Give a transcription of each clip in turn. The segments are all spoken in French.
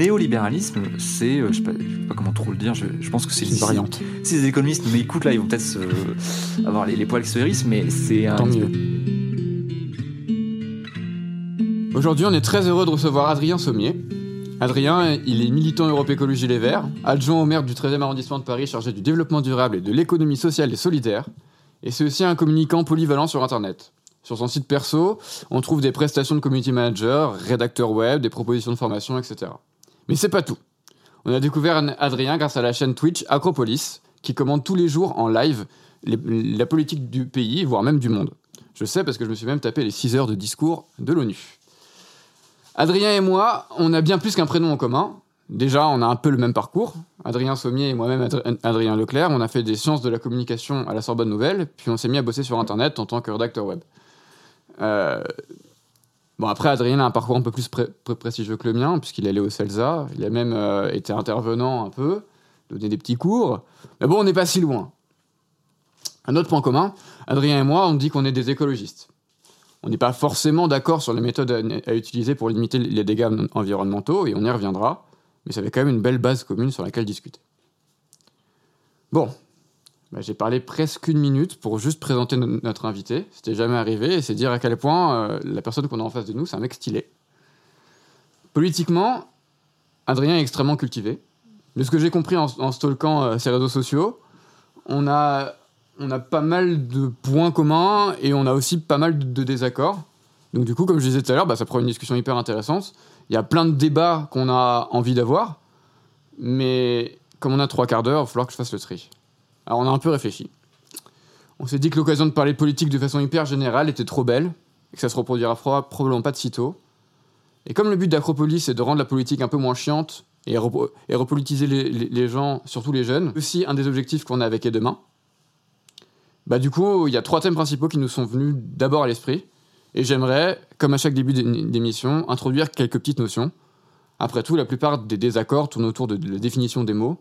Néolibéralisme, c'est, euh, je sais, pas, sais pas comment trop le dire, je, pense que c'est une variante. Si les économistes mais écoute là, ils vont peut-être avoir les, poils qui se hérissent, mais c'est un. Tant mieux. Aujourd'hui, on est très heureux de recevoir Adrien Sommier. Adrien, il est militant Europe Écologie Les Verts, adjoint au maire du 13e arrondissement de Paris chargé du développement durable et de l'économie sociale et solidaire, et c'est aussi un communicant polyvalent sur Internet. Sur son site perso, on trouve des prestations de community manager, rédacteur web, des propositions de formation, etc. Mais c'est pas tout. On a découvert Adrien grâce à la chaîne Twitch Acropolis, qui commande tous les jours en live la politique du pays, voire même du monde. Je sais parce que je me suis même tapé les 6 heures de discours de l'ONU. Adrien et moi, on a bien plus qu'un prénom en commun. Déjà, on a un peu le même parcours. Adrien Sommier et moi-même Adrien Leclerc, on a fait des sciences de la communication à la Sorbonne Nouvelle, puis on s'est mis à bosser sur Internet en tant que rédacteur web. Euh, Bon, après, Adrien a un parcours un peu plus prestigieux que le mien, puisqu'il est allé au CELSA. Il a même euh, été intervenant un peu, donné des petits cours. Mais bon, on n'est pas si loin. Un autre point commun, Adrien et moi, on dit qu'on est des écologistes. On n'est pas forcément d'accord sur les méthodes à, utiliser pour limiter les dégâts environnementaux, et on y reviendra, mais ça fait quand même une belle base commune sur laquelle discuter. Bon, bah, j'ai parlé presque une minute pour juste présenter notre invité. C'était jamais arrivé et c'est dire à quel point euh, la personne qu'on a en face de nous, c'est un mec stylé. Politiquement, Adrien est extrêmement cultivé. De ce que j'ai compris en, en stalkant euh, ses réseaux sociaux, on a, on a pas mal de points communs et on a aussi pas mal de, désaccords. Donc du coup, comme je disais tout à l'heure, bah, ça prend une discussion hyper intéressante. Il y a plein de débats qu'on a envie d'avoir, mais comme on a trois quarts d'heure, il va falloir que je fasse le tri. Alors on a un peu réfléchi. On s'est dit que l'occasion de parler politique de façon hyper générale était trop belle, et que ça se reproduira probablement pas de sitôt. Et comme le but d'Acropolis est de rendre la politique un peu moins chiante et, repolitiser les, gens, surtout les jeunes, aussi un des objectifs qu'on a avec Et Demain, bah du coup, il y a trois thèmes principaux qui nous sont venus d'abord à l'esprit. Et j'aimerais, comme à chaque début d'émission, introduire quelques petites notions. Après tout, la plupart des désaccords tournent autour de la définition des mots,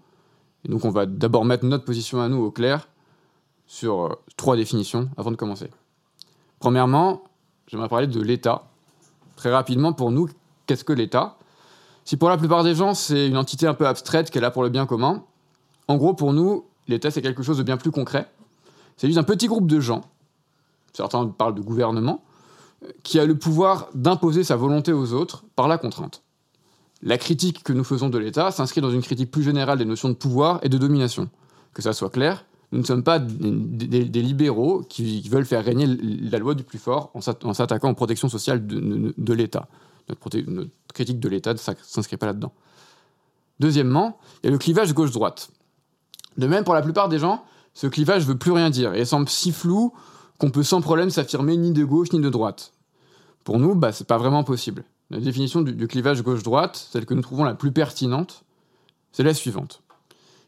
et donc on va d'abord mettre notre position à nous au clair sur euh, trois définitions avant de commencer. Premièrement, j'aimerais parler de l'État. Très rapidement, pour nous, qu'est-ce que l'État? Si pour la plupart des gens, c'est une entité un peu abstraite est là pour le bien commun, en gros, pour nous, l'État, c'est quelque chose de bien plus concret. C'est juste un petit groupe de gens, certains parlent de gouvernement, qui a le pouvoir d'imposer sa volonté aux autres par la contrainte la critique que nous faisons de l'État s'inscrit dans une critique plus générale des notions de pouvoir et de domination. Que ça soit clair, nous ne sommes pas des, libéraux qui, veulent faire régner la loi du plus fort en s'attaquant aux protections sociales de, l'État. Notre, critique de l'État ne s'inscrit pas là-dedans. Deuxièmement, il y a le clivage gauche-droite. De même, pour la plupart des gens, ce clivage veut plus rien dire et semble si flou qu'on peut sans problème s'affirmer ni de gauche ni de droite. Pour nous, bah, c'est pas vraiment possible. La définition du, clivage gauche-droite, celle que nous trouvons la plus pertinente, c'est la suivante.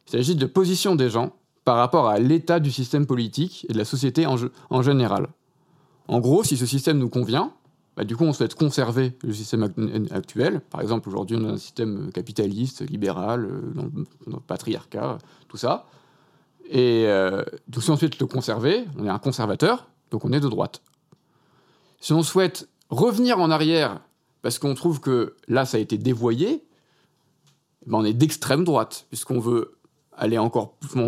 Il s'agit de position des gens par rapport à l'état du système politique et de la société en, général. En gros, si ce système nous convient, bah, du coup, on souhaite conserver le système actuel. Par exemple, aujourd'hui, on a un système capitaliste, libéral, euh, dans, patriarcat, tout ça. Et euh, si on souhaite le conserver, on est un conservateur, donc on est de droite. Si on souhaite revenir en arrière parce qu'on trouve que là, ça a été dévoyé, on est d'extrême droite, puisqu'on veut aller encore plus,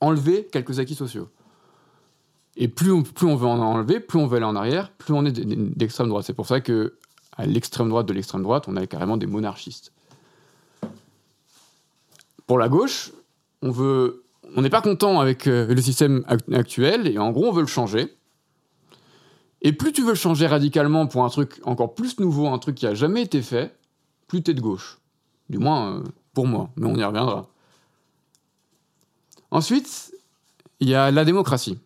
enlever quelques acquis sociaux. Et plus on, plus veut en enlever, plus on veut aller en arrière, plus on est d'extrême droite. C'est pour ça que à l'extrême droite de l'extrême droite, on a carrément des monarchistes. Pour la gauche, on veut, on n'est pas content avec euh, le système actuel et en gros on veut le changer. Et plus tu veux changer radicalement pour un truc encore plus nouveau, un truc qui a jamais été fait, plus t'es de gauche. Du moins euh, pour moi, mais on y reviendra. Ensuite, il y a la démocratie.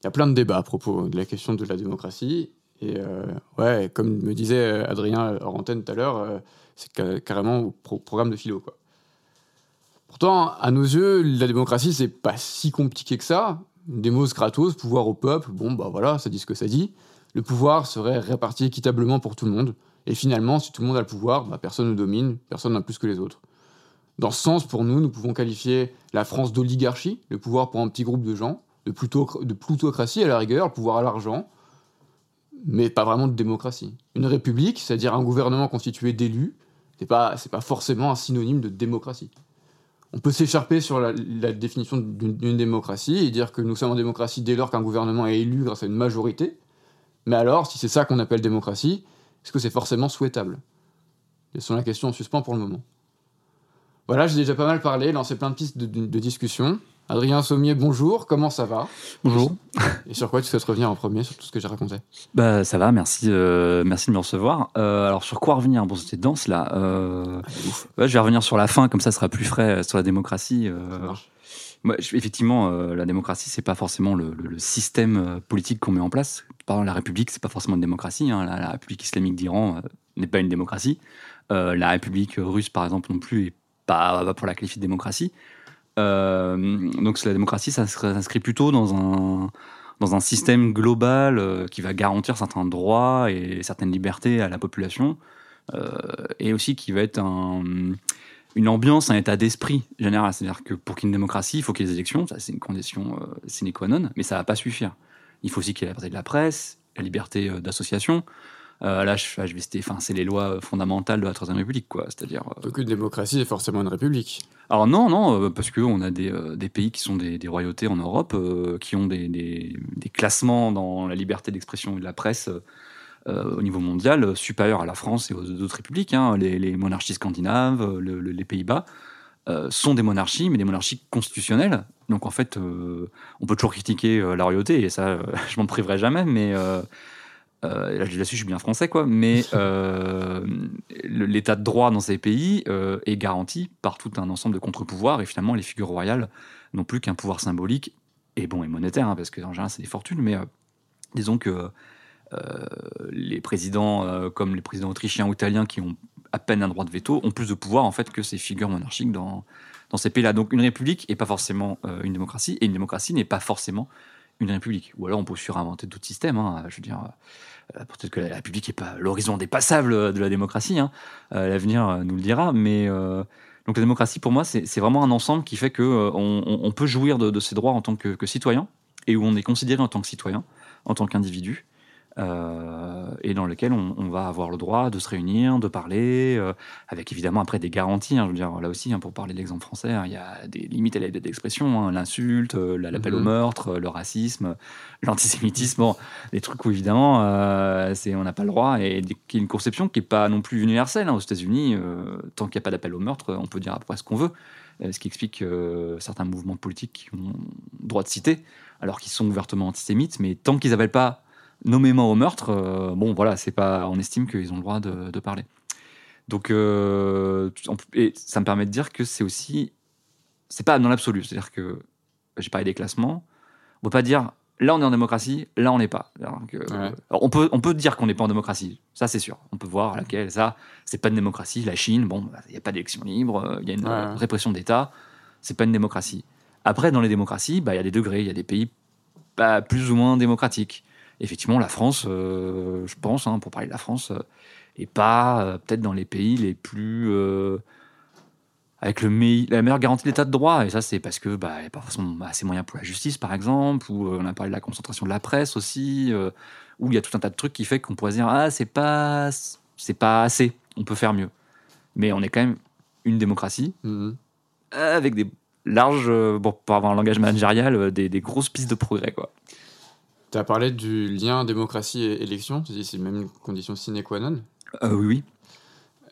Il y a plein de débats à propos de la question de la démocratie. Et euh, ouais, comme me disait Adrien Orantène tout à l'heure, euh, c'est carrément au programme de philo. Pourtant, à nos yeux, la démocratie, c'est pas si compliqué que ça. Demos Kratos, pouvoir au peuple, bon, bah voilà, ça dit ce que ça dit. Le pouvoir serait réparti équitablement pour tout le monde. Et finalement, si tout le monde a le pouvoir, bah, personne ne domine, personne n'a plus que les autres. Dans ce sens, pour nous, nous pouvons qualifier la France d'oligarchie, le pouvoir pour un petit groupe de gens, de, plutocratie à la rigueur, le pouvoir à l'argent, mais pas vraiment de démocratie. Une république, c'est-à-dire un gouvernement constitué d'élus, c'est pas, pas forcément un synonyme de démocratie. On peut s'écharper sur la, définition d'une démocratie et dire que nous sommes en démocratie dès lors qu'un gouvernement est élu grâce à une majorité. Mais alors, si c'est ça qu'on appelle démocratie, est-ce que c'est forcément souhaitable? C'est la question en suspens pour le moment. Voilà, j'ai déjà pas mal parlé, lancé plein de pistes de discussion. Adrien Sommier, bonjour, comment ça va? Bonjour. Et sur quoi tu souhaites revenir en premier, sur tout ce que j'ai raconté? Bah ça va, merci, euh, merci de me recevoir. Euh, alors sur quoi revenir? Bon, c'était dense là. Euh, ah, je vais revenir sur la fin, comme ça, sera plus frais sur la démocratie. Moi, effectivement, la démocratie, c'est pas forcément le, système politique qu'on met en place. Par exemple, la République, c'est pas forcément une démocratie. Hein. La, République islamique d'Iran n'est pas une démocratie. la République russe, par exemple, non plus, est pas, pour la qualifier de démocratie. Euh, donc la démocratie, ça s'inscrit plutôt dans un, dans un système global euh, qui va garantir certains droits et certaines libertés à la population, euh, et aussi qui va être une ambiance, un état d'esprit général. C'est-à-dire que pour qu'il y ait une démocratie, il faut qu'il y ait des élections, ça c'est une condition sine qua non, mais ça va pas suffire. Il faut aussi qu'il y ait la liberté de la presse, la liberté d'association, euh, là, enfin, c'est les lois fondamentales de la Troisième République, quoi. C'est-à-dire. Euh, démocratie est forcément une république. Alors non, non, euh, parce qu'on a des, des, pays qui sont des, royautés en Europe, qui ont des, des, classements dans la liberté d'expression et de la presse. au niveau mondial, supérieurs à la France et aux autres républiques. Hein. Les, monarchies scandinaves, les Pays-Bas, sont des monarchies, mais des monarchies constitutionnelles. Donc en fait, on peut toujours critiquer la royauté, et ça, je m'en priverai jamais, mais euh, là, je suis bien français, quoi, mais euh, l'état de droit dans ces pays euh, est garanti par tout un ensemble de contre-pouvoirs, et finalement, les figures royales n'ont plus qu'un pouvoir symbolique, et bon, et monétaire, hein, parce que en général, c'est des fortunes, mais disons que les présidents, comme les présidents autrichiens ou italiens, qui ont à peine un droit de veto, ont plus de pouvoir, en fait, que ces figures monarchiques dans, dans ces pays-là. Donc, une république n'est pas forcément une démocratie, et une démocratie n'est pas forcément une république. Ou alors, on peut surinventer d'autres systèmes, hein, je veux dire peut-être que la République n'est pas l'horizon dépassable de la démocratie, hein. euh, l'avenir euh, nous le dira, mais donc la démocratie pour moi c'est vraiment un ensemble qui fait que on, peut jouir de, ses droits en tant que citoyen et où on est considéré en tant que citoyen, en tant qu'individu, euh, et dans lequel on, va avoir le droit de se réunir, de parler, euh, avec évidemment après des garanties. Hein, je veux dire, là aussi, hein, pour parler de l'exemple français, hein, il y a des limites à la liberté d'expression, l'insulte, euh, l'appel au mhm. meurtre, le racisme, l'antisémitisme, bon, des trucs où évidemment c'est, on n'a pas le droit, et qui est une conception qui n'est pas non plus universelle. aux États-Unis, tant qu'il n'y a pas d'appel au meurtre, on peut dire après ce qu'on veut. Ce qui explique certains mouvements politiques qui ont droit de citer, alors qu'ils sont ouvertement antisémites, mais tant qu'ils n'appellent pas nommément au meurtre, euh, bon voilà, c'est pas, on estime qu'ils ont le droit de, parler. Donc, euh, et ça me permet de dire que c'est aussi, c'est pas dans l'absolu, c'est-à-dire que j'ai parlé des classements, on peut pas dire là on est en démocratie, là on n'est pas. on peut, on peut dire qu'on n'est pas en démocratie, ça c'est sûr. On peut voir laquelle, ça, c'est pas une démocratie. La Chine, bon, il n'y a pas d'élection libre, il y a une répression d'État, c'est pas une démocratie. Après, dans les démocraties, bah, il y a des degrés, il y a des pays pas plus ou moins démocratiques effectivement, la France, euh, je pense, hein, pour parler de la France, euh, est pas euh, peut-être dans les pays les plus avec le la meilleure garantie de l'état de droit. Et ça, c'est parce que bah, n'y a pas forcément assez moyens pour la justice, par exemple, ou on a parlé de la concentration de la presse aussi, où il y a tout un tas de trucs qui fait qu'on pourrait dire ah c'est pas c'est pas assez, on peut faire mieux. Mais on est quand même une démocratie mm-hmm. avec des larges, bon, pour avoir un langage managérial, des, des grosses pistes de progrès quoi. Tu as parlé du lien démocratie et élection, tu dis c'est même une condition sine qua non euh, Oui, oui.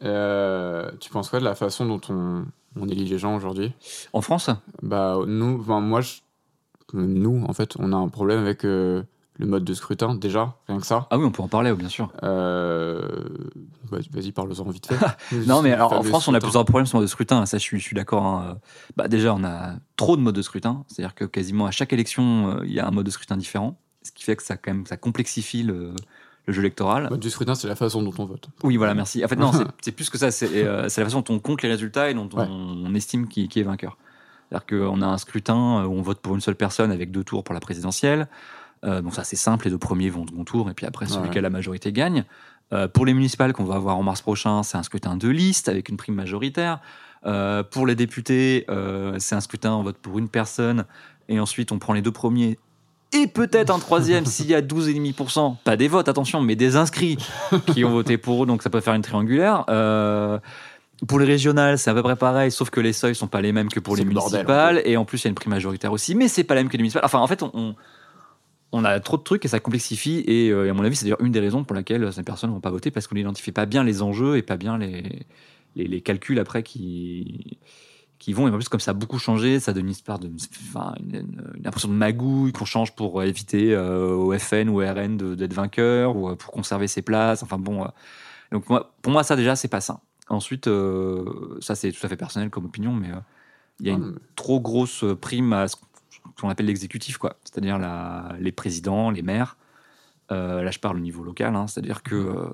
Euh, tu penses quoi de la façon dont on, on élit les gens aujourd'hui? En France? Bah nous, moi, je, nous en fait, on a un problème avec euh, le mode de scrutin déjà, rien que ça. Ah oui, on peut en parler, bien sûr. Vas-y, parle-en vite fait. non, mais alors en France, on a plusieurs problèmes sur le mode de scrutin. Ça, je suis, je suis d'accord. Hein. Bah, déjà, on a trop de modes de scrutin. C'est-à-dire que quasiment à chaque élection, il y a un mode de scrutin différent ce qui fait que ça, quand même, ça complexifie le, le jeu électoral. Le mode du scrutin, c'est la façon dont on vote. Oui, voilà, merci. En fait, non, c'est- plus que ça. C'est euh, c'est la façon dont on compte les résultats et dont Ouais. on, estime qui, qui est vainqueur. C'est-à-dire qu'on a un scrutin où on vote pour une seule personne avec deux tours pour la présidentielle. Euh, donc ça, c'est simple. Les deux premiers vont au second tour et puis après, celui Ouais. qui a la majorité gagne. Euh, pour les municipales qu'on va avoir en mars prochain, c'est un scrutin de liste avec une prime majoritaire. Euh, pour les députés, euh, c'est un scrutin, on vote pour une personne et ensuite on prend les deux premiers et peut-être un troisième s'il y a 12,5%, pas des votes, attention, mais des inscrits qui ont voté pour eux, donc ça peut faire une triangulaire. Euh, pour les régionales, c'est à peu près pareil, sauf que les seuils sont pas les mêmes que pour les bordel, municipales, et en plus il y a une prime majoritaire aussi, mais c'est pas la même que les municipales. Enfin, en fait, on, on- on a trop de trucs et ça complexifie, et, euh, et à mon avis, c'est d'ailleurs une des raisons pour laquelle ces personnes vont pas voter, parce qu'on n'identifie pas bien les enjeux et pas bien les, les, les calculs après qui qui vont et en plus comme ça a beaucoup changé ça donne une histoire de enfin, une, une- une impression de magouille qu'on change pour éviter euh, au FN ou au RN d'être vainqueur ou euh, pour conserver ses places. Enfin bon euh. donc moi, pour moi ça déjà c'est pas sain. Ensuite euh, ça c'est tout à fait personnel comme opinion mais euh, il y a une trop grosse prime à ce qu'on appelle l'exécutif quoi. C'est-à-dire les présidents les maires. Euh, là je parle au niveau local hein, c'est-à-dire que euh,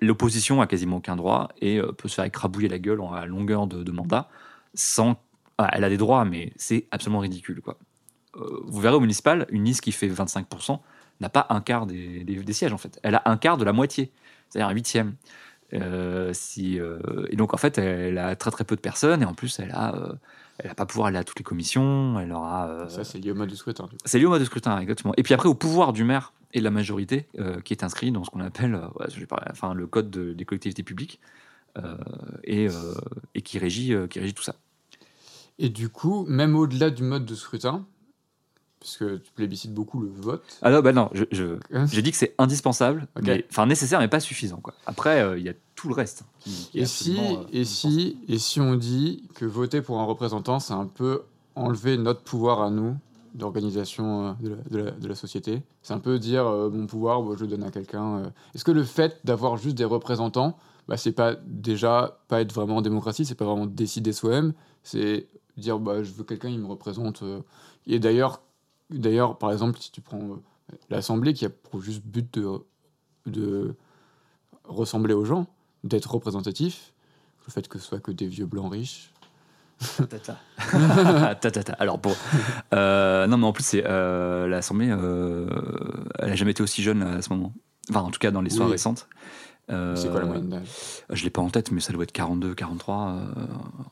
l'opposition a quasiment aucun droit et euh, peut se faire écrabouiller la gueule à longueur de, de mandat sans. Ah, elle a des droits, mais c'est absolument ridicule. Quoi. Euh, vous verrez au municipal, une liste qui fait 25% n'a pas un quart des, des- des sièges en fait. Elle a un quart de la moitié, c'est-à-dire un huitième. Euh, si, euh, et donc en fait, elle a très très peu de personnes et en plus, elle a, euh, elle a pas pouvoir aller à toutes les commissions. Elle aura. Ça, c'est lié au mode du scrutin. c'est lié au mode de scrutin, exactement. Et puis après, au pouvoir du maire et de la majorité, qui est inscrit dans ce qu'on appelle enfin, le code de- des collectivités publiques, et, euh, et qui, régit, euh, qui régit tout ça. Et du coup, même au-delà du mode de scrutin, puisque tu plébiscites beaucoup le vote. Ah non, bah non, je- je- Hein j'ai dit que c'est indispensable, enfin nécessaire, mais pas suffisant. Quoi. Après, euh, il y a tout le reste. qui- qui Et si, euh, et, si, et si on dit que voter pour un représentant, c'est un peu enlever notre pouvoir à nous d'organisation euh, de, la- de la, de la société C'est un peu dire euh, mon pouvoir, je le donne à quelqu'un. euh. Est-ce que le fait d'avoir juste des représentants, bah, c'est pas déjà pas être vraiment en démocratie, c'est pas vraiment décider soi-même, c'est dire bah, je veux quelqu'un, il me représente. euh. Et d'ailleurs, d'ailleurs, par exemple, si tu prends euh, l'Assemblée qui a pour juste but de, de ressembler aux gens, d'être représentatif, le fait que ce soit que des vieux blancs riches. Tata. Tata. Alors bon, euh, non mais en plus c'est euh, l'Assemblée, euh, elle a jamais été aussi jeune à ce moment. Enfin en tout cas dans l'histoire Oui. récente. Euh, C'est quoi la moyenne d'âge? Je l'ai pas en tête, mais ça doit être 42, 43, euh,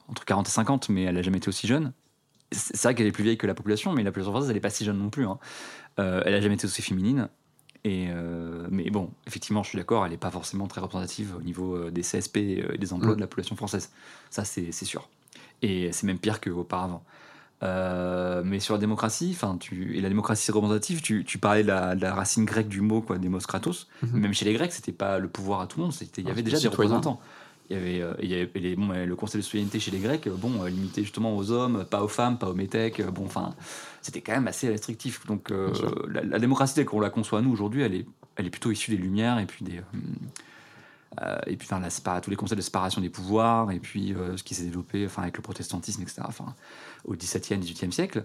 entre 40 et 50, mais elle a jamais été aussi jeune. C'est vrai qu'elle est plus vieille que la population, mais la population française, elle est pas si jeune non plus. hein. Euh, elle a jamais été aussi féminine. Et euh, mais bon, effectivement, je suis d'accord, elle n'est pas forcément très représentative au niveau euh, des CSP et des emplois Mm. de la population française. Ça, c'est sûr. Et c'est même pire qu'auparavant. Euh, mais sur la démocratie, enfin, tu et la démocratie représentative, tu, tu parlais de la, de la racine grecque du mot, quoi, démos kratos. Mhm. Même chez les Grecs, c'était pas le pouvoir à tout le monde, c'était il y Ah, avait déjà des représentants. Il y avait, euh, il y avait et les- bon, le conseil de citoyenneté chez les Grecs, bon, euh, limité justement aux hommes, pas aux femmes, pas aux métèques. Bon, enfin, c'était quand même assez restrictif. Donc, euh, la, la démocratie telle qu'on la conçoit nous aujourd'hui, elle est, elle est plutôt issue des Lumières et puis des, euh, et puis enfin, la tous les concepts de séparation des pouvoirs et puis euh, ce qui s'est développé, enfin, avec le protestantisme, etc. Enfin, au XVIIe, XVIIIe siècle,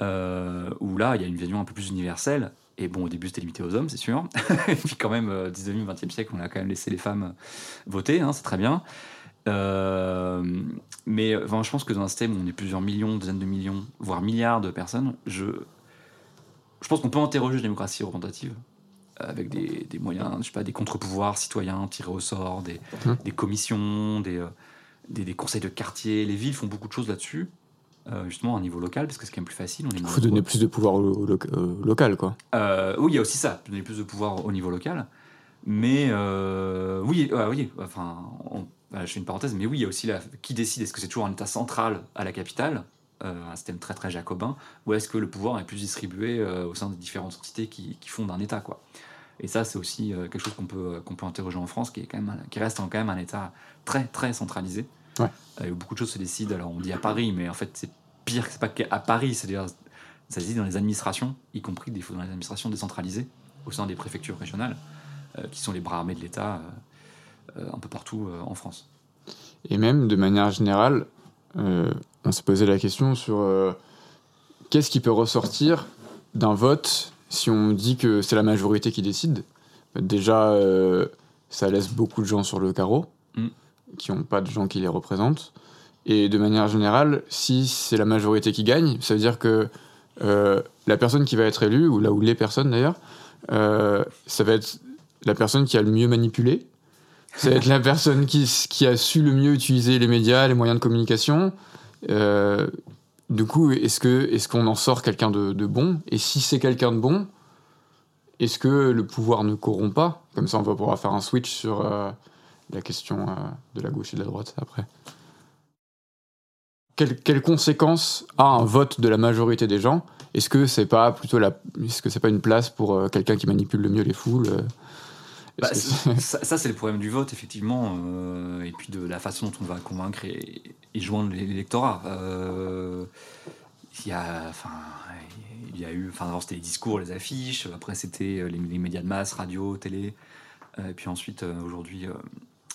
euh, où là, il y a une vision un peu plus universelle. Et bon, au début, c'était limité aux hommes, c'est sûr. et puis quand même, euh, 19e, 20e siècle, on a quand même laissé les femmes voter, hein, c'est très bien. Euh, mais enfin, je pense que dans un système où on est plusieurs millions, dizaines de millions, voire milliards de personnes, je, je pense qu'on peut interroger la démocratie représentative avec des, des moyens, je sais pas, des contre-pouvoirs citoyens tirés au sort, des, des commissions, euh, des conseils de quartier. Les villes font beaucoup de choses là-dessus, euh, justement un niveau local, parce que c'est quand même plus facile. Il faut donner plus de pouvoir au, au loca- au local, quoi. Euh, oui, il y a aussi ça, donner plus de pouvoir au niveau local. Mais euh, oui, oui, enfin, on- je fais une parenthèse, mais oui, il y a aussi la, qui décide Est-ce que c'est toujours un État central à la capitale, euh, un système très très jacobin, ou est-ce que le pouvoir est plus distribué euh, au sein des différentes entités qui, qui fondent un État, quoi Et ça, c'est aussi euh, quelque chose qu'on peut qu'on peut interroger en France, qui est quand même, qui reste quand même un État très très centralisé, Ouais. euh, beaucoup de choses se décident. Alors on dit à Paris, mais en fait c'est pire, c'est pas qu'à Paris, c'est-à-dire ça se dit dans les administrations, y compris des fois dans les administrations décentralisées, au sein des préfectures régionales, euh, qui sont les bras armés de l'État euh, un peu partout en France. Et même, de manière générale, on s'est posé la question sur qu'est-ce qui peut ressortir d'un vote si on dit que c'est la majorité qui décide? Déjà, ça laisse beaucoup de gens sur le carreau. Qui n'ont pas de gens qui les représentent. Et de manière générale, si c'est la majorité qui gagne, ça veut dire que euh, la personne qui va être élue, ou là où les personnes d'ailleurs, euh, ça va être la personne qui a le mieux manipulé. Ça va être la personne qui, a su le mieux utiliser les médias, les moyens de communication. Euh, du coup, est-ce que est-ce qu'on en sort quelqu'un de, bon? Et si c'est quelqu'un de bon, est-ce que le pouvoir ne corrompt pas? Comme ça, on va pouvoir faire un switch sur la question euh, de la gauche et de la droite après. Quelles quelles conséquences a un vote de la majorité des gens? Est-ce que c'est pas plutôt la, est-ce que c'est pas une place pour euh, quelqu'un qui manipule le mieux les foules euh? Bah, ça, ça, c'est le problème du vote, effectivement, euh, et puis de la façon dont on va convaincre et, et joindre l'électorat. Euh, Il y a, enfin, il y a eu, enfin, d'abord c'était les discours, les affiches, après c'était les, les médias de masse, radio, télé, et puis ensuite aujourd'hui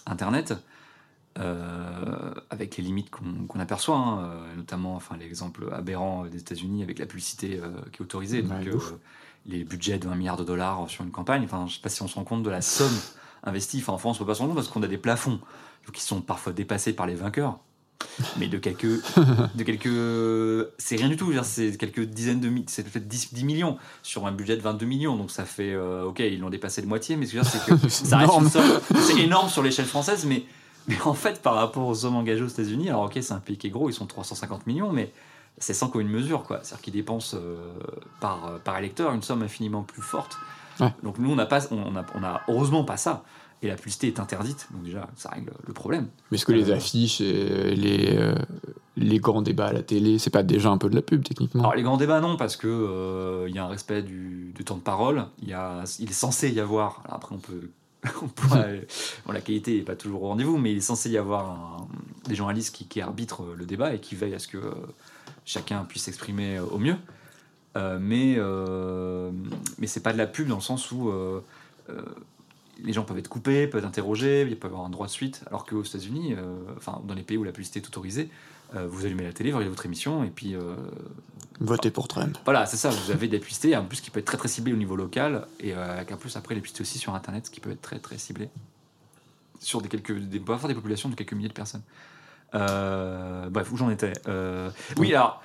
Internet. euh, avec les limites qu'on aperçoit, hein, euh, notamment enfin, l'exemple aberrant des États-Unis avec la publicité euh, qui est autorisée. Ouais, Donc, les budgets de 20 milliards de dollars sur une campagne. Enfin, je sais pas si on se rend compte de la somme investie. Enfin, en France, on peut pas se rendre compte parce qu'on a des plafonds qui sont parfois dépassés par les vainqueurs. Mais de quelques, de quelques, c'est rien du tout. C'est quelques dizaines de, c'est peut-être 10, 10 millions sur un budget de 22 millions. Donc ça fait, euh, ok, ils l'ont dépassé de moitié. Mais ce que je veux dire, c'est que ça reste énorme. C'est énorme sur l'échelle française, mais, mais en fait, par rapport aux sommes engagées aux États-Unis, alors ok, c'est un pays qui est gros, ils sont 350 millions, mais c'est sans commune mesure, quoi. C'est-à-dire qu'ils dépensent euh, par, par électeur une somme infiniment plus forte. Ouais. Donc nous, on n'a pas, on a, on a heureusement pas ça. Et la publicité est interdite, donc déjà, ça règle le problème. Mais est-ce que les Euh, affiches et les, euh, les grands débats à la télé, c'est pas déjà un peu de la pub techniquement? Alors les grands débats non parce que euh, il y a un respect du, du temps de parole. Il y a, il est censé y avoir. alors après on peut, on bon, la qualité n'est pas toujours au rendez-vous, mais il est censé y avoir un- des journalistes qui, qui arbitrent le débat et qui veillent à ce que euh, chacun puisse s'exprimer au mieux. Euh, mais euh, mais c'est pas de la pub dans le sens où euh, euh, les gens peuvent être coupés, peuvent être interrogés, il peut y avoir un droit de suite, alors qu'aux États-Unis, euh, enfin dans les pays où la publicité est autorisée, euh, vous allumez la télé, vous regardez votre émission et puis euh, Votez pour Trump. voilà, c'est ça, vous avez des publicités, en plus qui peut être très très ciblé au niveau local, et avec en plus après les publicités aussi sur internet, ce qui peut être très très ciblé. Sur des quelques. Des, parfois des populations de quelques milliers de personnes. Bref, où j'en étais Oui, alors,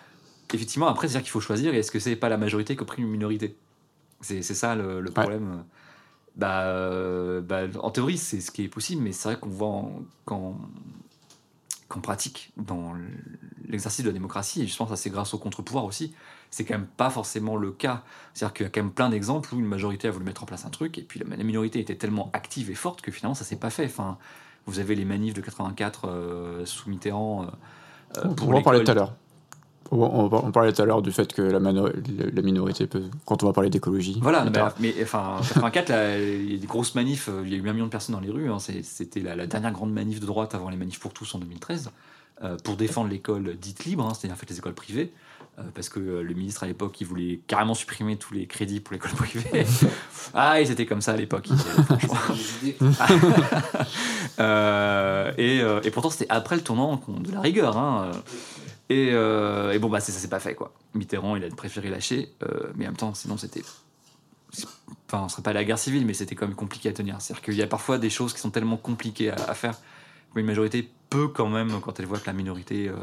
effectivement, après, c'est-à-dire qu'il faut choisir, est-ce que c'est pas la majorité qui opprime une minorité? C'est ça le, le problème. Bah, euh, bah, en théorie, c'est ce qui est possible, mais c'est vrai qu'on voit en- quand qu'on pratique dans l'exercice de la démocratie, et je pense que c'est grâce au contre-pouvoir aussi, c'est quand même pas forcément le cas. C'est-à-dire qu'il y a quand même plein d'exemples où une majorité a voulu mettre en place un truc, et puis la, la minorité était tellement active et forte que finalement ça s'est pas fait. Enfin, vous avez les manifs de 84 euh, sous Mitterrand. euh, euh, on va en parler tout à l'heure. On, parlait tout à l'heure du fait que la, minorité peut. Quand on va parler d'écologie. Voilà, plus mais, enfin, 84, là, il y a des grosses manifs, euh, il y a eu un million de personnes dans les rues, hein, c'était la, la dernière grande manif de droite avant les manifs pour tous en 2013, euh, pour défendre l'école dite libre, hein, c'est-à-dire en fait les écoles privées, euh, parce que euh, le ministre à l'époque, il voulait carrément supprimer tous les crédits pour l'école privée. ah, ils étaient comme ça à l'époque. et, et pourtant, c'était après le tournant de la rigueur. hein. Et, euh, et bon, bah, ça s'est pas fait, quoi. Mitterrand, il a préféré lâcher, euh, mais en même temps, sinon, c'était. Enfin, ce serait pas la guerre civile, mais c'était quand même compliqué à tenir. C'est-à-dire qu'il y a parfois des choses qui sont tellement compliquées à, à faire qu'une majorité peut quand même, quand elle voit que la minorité euh,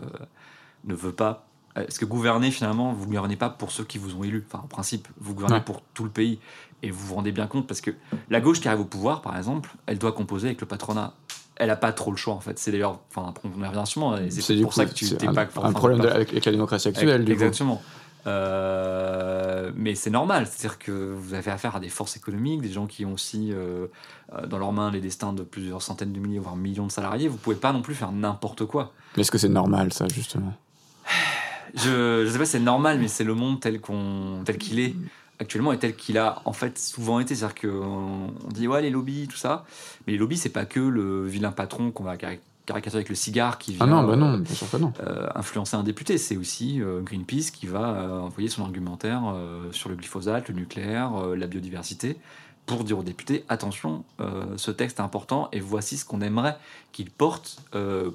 ne veut pas. Parce que gouverner, finalement, vous ne gouvernez pas pour ceux qui vous ont élu. Enfin, en principe, vous gouvernez Ouais. pour tout le pays. Et vous vous rendez bien compte, parce que la gauche qui arrive au pouvoir, par exemple, elle doit composer avec le patronat. Elle n'a pas trop le choix, en fait. C'est d'ailleurs, enfin, on y reviendra sûrement, c'est pour coup- ça que tu t'es un, pas. un problème de- avec, avec la démocratie actuelle. du coup. Exactement. Euh, mais c'est normal, c'est-à-dire que vous avez affaire à des forces économiques, des gens qui ont aussi euh, euh, dans leurs mains les destins de plusieurs centaines de milliers, voire millions de salariés. Vous pouvez pas non plus faire n'importe quoi. Mais est-ce que c'est normal, ça, justement? Je, je sais pas si c'est normal, mais c'est le monde tel qu'on, tel qu'il est actuellement et tel qu'il a en fait souvent été. C'est-à-dire qu'on on dit ouais les lobbies, tout ça, mais les lobbies c'est pas que le vilain patron qu'on va cari- caricaturer avec le cigare qui vient. Ah non, bah euh, non, bien sûr que non. euh, influencer un député. C'est aussi euh, Greenpeace qui va euh, envoyer son argumentaire sur le glyphosate, le nucléaire, la biodiversité, pour dire aux députés attention, ce texte est important et voici ce qu'on aimerait qu'il porte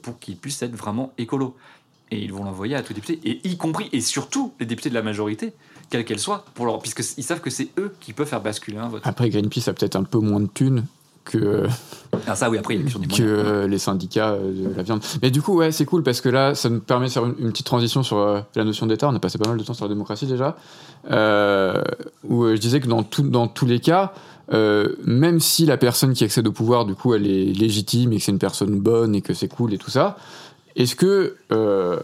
pour qu'il puisse être vraiment écolo. Et ils vont l'envoyer à tous les députés, et y compris et surtout les députés de la majorité, quelle qu'elle soit, pour leur, puisqu'ils savent que c'est eux qui peuvent faire basculer un vote. Après, Greenpeace a peut-être un peu moins de thunes que, Ah ça oui, après il y a que euh, les syndicats euh, de la viande. Mais du coup, ouais, c'est cool parce que là, ça nous permet de faire une, une petite transition sur euh, la notion d'État. On a passé pas mal de temps sur la démocratie déjà. Euh, où euh, je disais que dans, tout, dans tous les cas, euh, même si la personne qui accède au pouvoir, du coup, elle est légitime et que c'est une personne bonne et que c'est cool et tout ça, est-ce que, euh,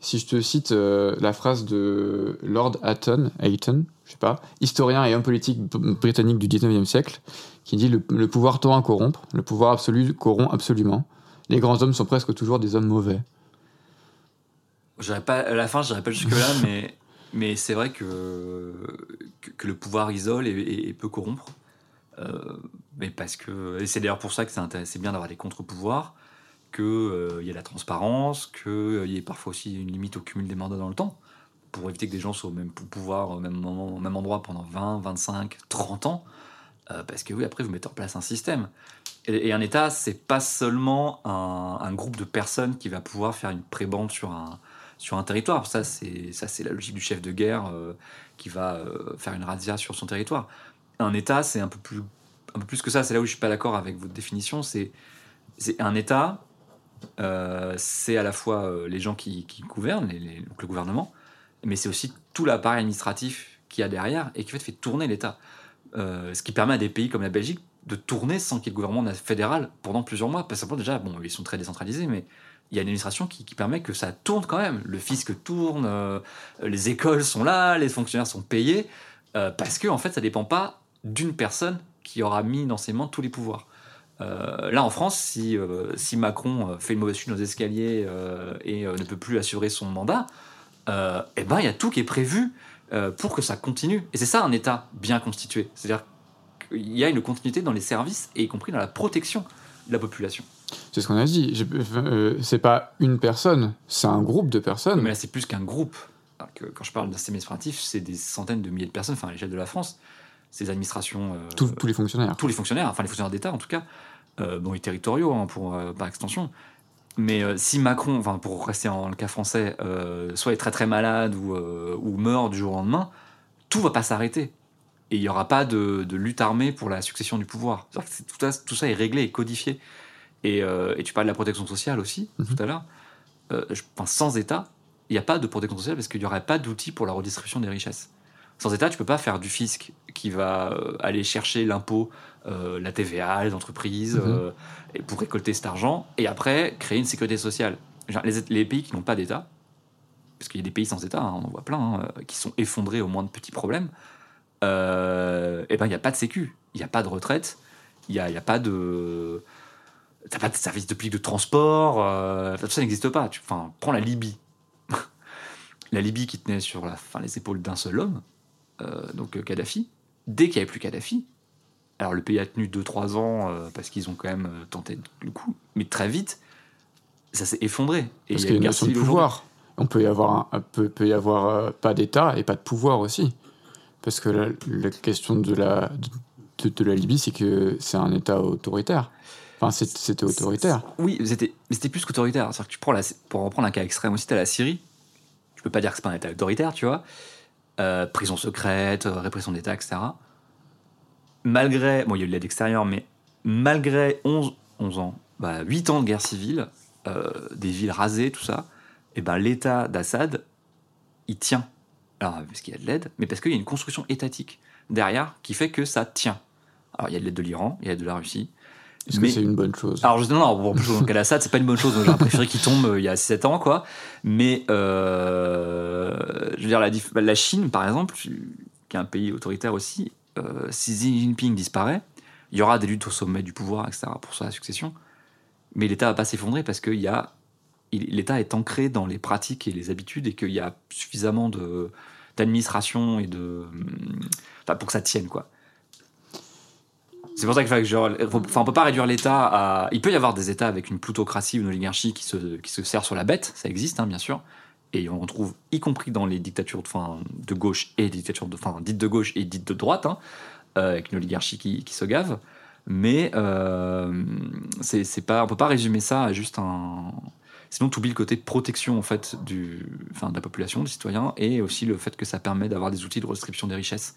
si je te cite euh, la phrase de Lord Hatton, Hayton, je sais pas, historien et homme politique britannique du 19e siècle, qui dit le, le pouvoir tend à corrompre, le pouvoir absolu corrompt absolument. Les grands hommes sont presque toujours des hommes mauvais. Pas, à la fin, je pas jusque-là, mais, mais c'est vrai que, que, que le pouvoir isole et, et- et peut corrompre. Euh, mais parce que, et c'est d'ailleurs pour ça que c'est bien d'avoir des contre-pouvoirs, qu'il y ait la transparence, qu'il y ait parfois aussi une limite au cumul des mandats dans le temps, pour éviter que des gens soient au même pou- pouvoir, au même moment, au même endroit pendant 20, 25, 30 ans. Euh, parce que oui, après, vous mettez en place un système. Et, un État, c'est pas seulement un, un groupe de personnes qui va pouvoir faire une prébande sur un, sur un territoire. Ça, c'est ça, c'est la logique du chef de guerre euh, qui va euh, faire une razzia sur son territoire. Un État, c'est un peu plus, un peu plus que ça. C'est là où je suis pas d'accord avec votre définition. C'est, c'est un État. Euh, c'est à la fois euh, les gens qui, gouvernent, donc le gouvernement, mais c'est aussi tout l'appareil administratif qu'il y a derrière et qui fait, tourner l'État. Euh, ce qui permet à des pays comme la Belgique de tourner sans qu'il y ait le gouvernement fédéral pendant plusieurs mois. Parce que déjà, bon, ils sont très décentralisés, mais il y a une administration qui, permet que ça tourne quand même. Le fisc tourne, les écoles sont là, les fonctionnaires sont payés, parce que en fait, ça dépend pas d'une personne qui aura mis dans ses mains tous les pouvoirs. Euh, là, en France, si, euh, si Macron euh, fait une mauvaise chute aux escaliers euh, et ne peut plus assurer son mandat, eh ben, il y a tout qui est prévu pour que ça continue. Et c'est ça un État bien constitué. C'est-à-dire qu'il y a une continuité dans les services et y compris dans la protection de la population. C'est ce qu'on a dit. C'est pas une personne, c'est un groupe de personnes. Mais là, c'est plus qu'un groupe. Que quand je parle d'un système administratif, c'est des centaines de milliers de personnes, enfin à l'échelle de la France, ces administrations, euh, Tous- tous les fonctionnaires. tous les fonctionnaires, enfin les fonctionnaires d'État en tout cas, euh, bon, et territoriaux hein, pour, euh, par extension. Mais euh, si Macron, enfin pour rester en le cas français, soit est très très malade ou, ou meurt du jour au lendemain, tout va pas s'arrêter. Et il n'y aura pas de, de lutte armée pour la succession du pouvoir. Que Tout ça, tout ça est réglé et codifié. Et, et tu parles de la protection sociale aussi, Mhm. tout à l'heure. Je pense sans État, il n'y a pas de protection sociale parce qu'il n'y aurait pas d'outils pour la redistribution des richesses. Sans État, tu peux pas faire du fisc qui va euh, aller chercher l'impôt, euh, la TVA, les entreprises, Mhm. euh, et pour récolter cet argent, et après créer une sécurité sociale. Les, les pays qui n'ont pas d'État, parce qu'il y a des pays sans État, hein, on en voit plein, hein, qui sont effondrés au moins de petits problèmes, euh, et ben il n'y a pas de sécu, il n'y a pas de retraite, il n'y a, y a pas de... T'as pas de service de public de transport, euh, tout ça n'existe pas. Tu, enfin, prends la Libye. la Libye qui tenait sur la, les épaules d'un seul homme, euh, donc Kadhafi. Dès qu'il n'y avait plus Kadhafi, alors le pays a tenu 2-3 ans euh, parce qu'ils ont quand même euh, tenté le coup, mais très vite, ça s'est effondré. Et Parce qu'il y a une notion de pouvoir. On peut y avoir, un- un- peut, peut y avoir euh, pas d'État et pas de pouvoir aussi. Parce que la, la question de la, de, de la Libye, c'est que c'est un État autoritaire. Enfin, c'est- c'était autoritaire. Oui, c'était mais c'était plus qu'autoritaire. C'est-à-dire que tu prends la, pour reprendre un cas extrême aussi, tu la Syrie. Je peux pas dire que c'est pas un État autoritaire, tu vois. Euh, prison secrète, euh, répression d'État, etc. Malgré, bon, il y a eu de l'aide extérieure, mais malgré 11, 11 ans, bah, 8 ans de guerre civile, euh, des villes rasées, tout ça, et ben l'État d'Assad, il tient. Alors, parce qu'il y a de l'aide, mais parce qu'il y a une construction étatique derrière qui fait que ça tient. Alors, il y a de l'aide de l'Iran, il y a de la Russie, Est-ce mais- que c'est une bonne chose alors, je, non, non, le cas d'Assad, c'est pas une bonne chose. donc J'aurais préféré qu'il tombe euh, il y a 7 ans, quoi. Mais, euh, je veux dire, la, Chine, par exemple, qui est un pays autoritaire aussi, euh, si Xi Jinping disparaît, il y aura des luttes au sommet du pouvoir, etc., pour sa succession. Mais l'État va pas s'effondrer parce que y a, l'État est ancré dans les pratiques et les habitudes et qu'il y a suffisamment de, d'administration et de. Enfin, pour que ça tienne, quoi. C'est pour ça qu'il faut que genre, on peut pas réduire l'État à. Il peut y avoir des États avec une plutocratie ou une oligarchie qui se, qui se sert sur la bête, ça existe, hein, bien sûr. Et on retrouve, y compris dans les dictatures de, enfin, de gauche et les dictatures de, enfin, dites de gauche et dites de droite, hein, euh, avec une oligarchie qui, qui se gave. Mais euh, c'est pas, on peut pas résumer ça à juste un- Sinon, tu oublies le côté protection en fait du, enfin, de la population, des citoyens, et aussi le fait que ça permet d'avoir des outils de restriction des richesses.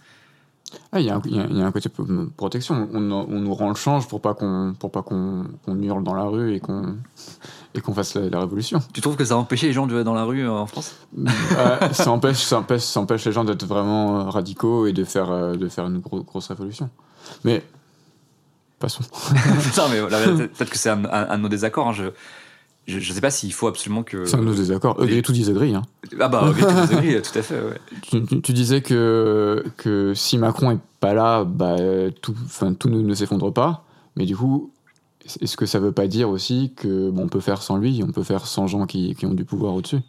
Ah, Il y, a un- il y a- il y a un côté protection. On, on nous rend le change pour pas qu'on pour pas qu'on hurle dans la rue et qu'on et qu'on fasse la, la révolution. Tu trouves que ça a empêché les gens de dans la rue euh, en France? Euh, ça empêche ça empêche ça empêche les gens d'être vraiment euh, radicaux et de faire euh, de faire une gro- grosse révolution. Mais passons. Non, mais voilà, peut-être que c'est un, un- un de nos désaccords. hein, Je, je, je sais pas s'il faut absolument que. C'est un de nos désaccords. Agree to disagree. Hein. Ah bah, ok, tu nous agree, tout à fait. Ouais. Tu, tu- tu disais que, que si Macron est pas là, bah, tout, tout ne, ne s'effondre pas. Mais du coup, est-ce que ça veut pas dire aussi que bon, on peut faire sans lui, on peut faire sans gens qui, qui ont du pouvoir au-dessus?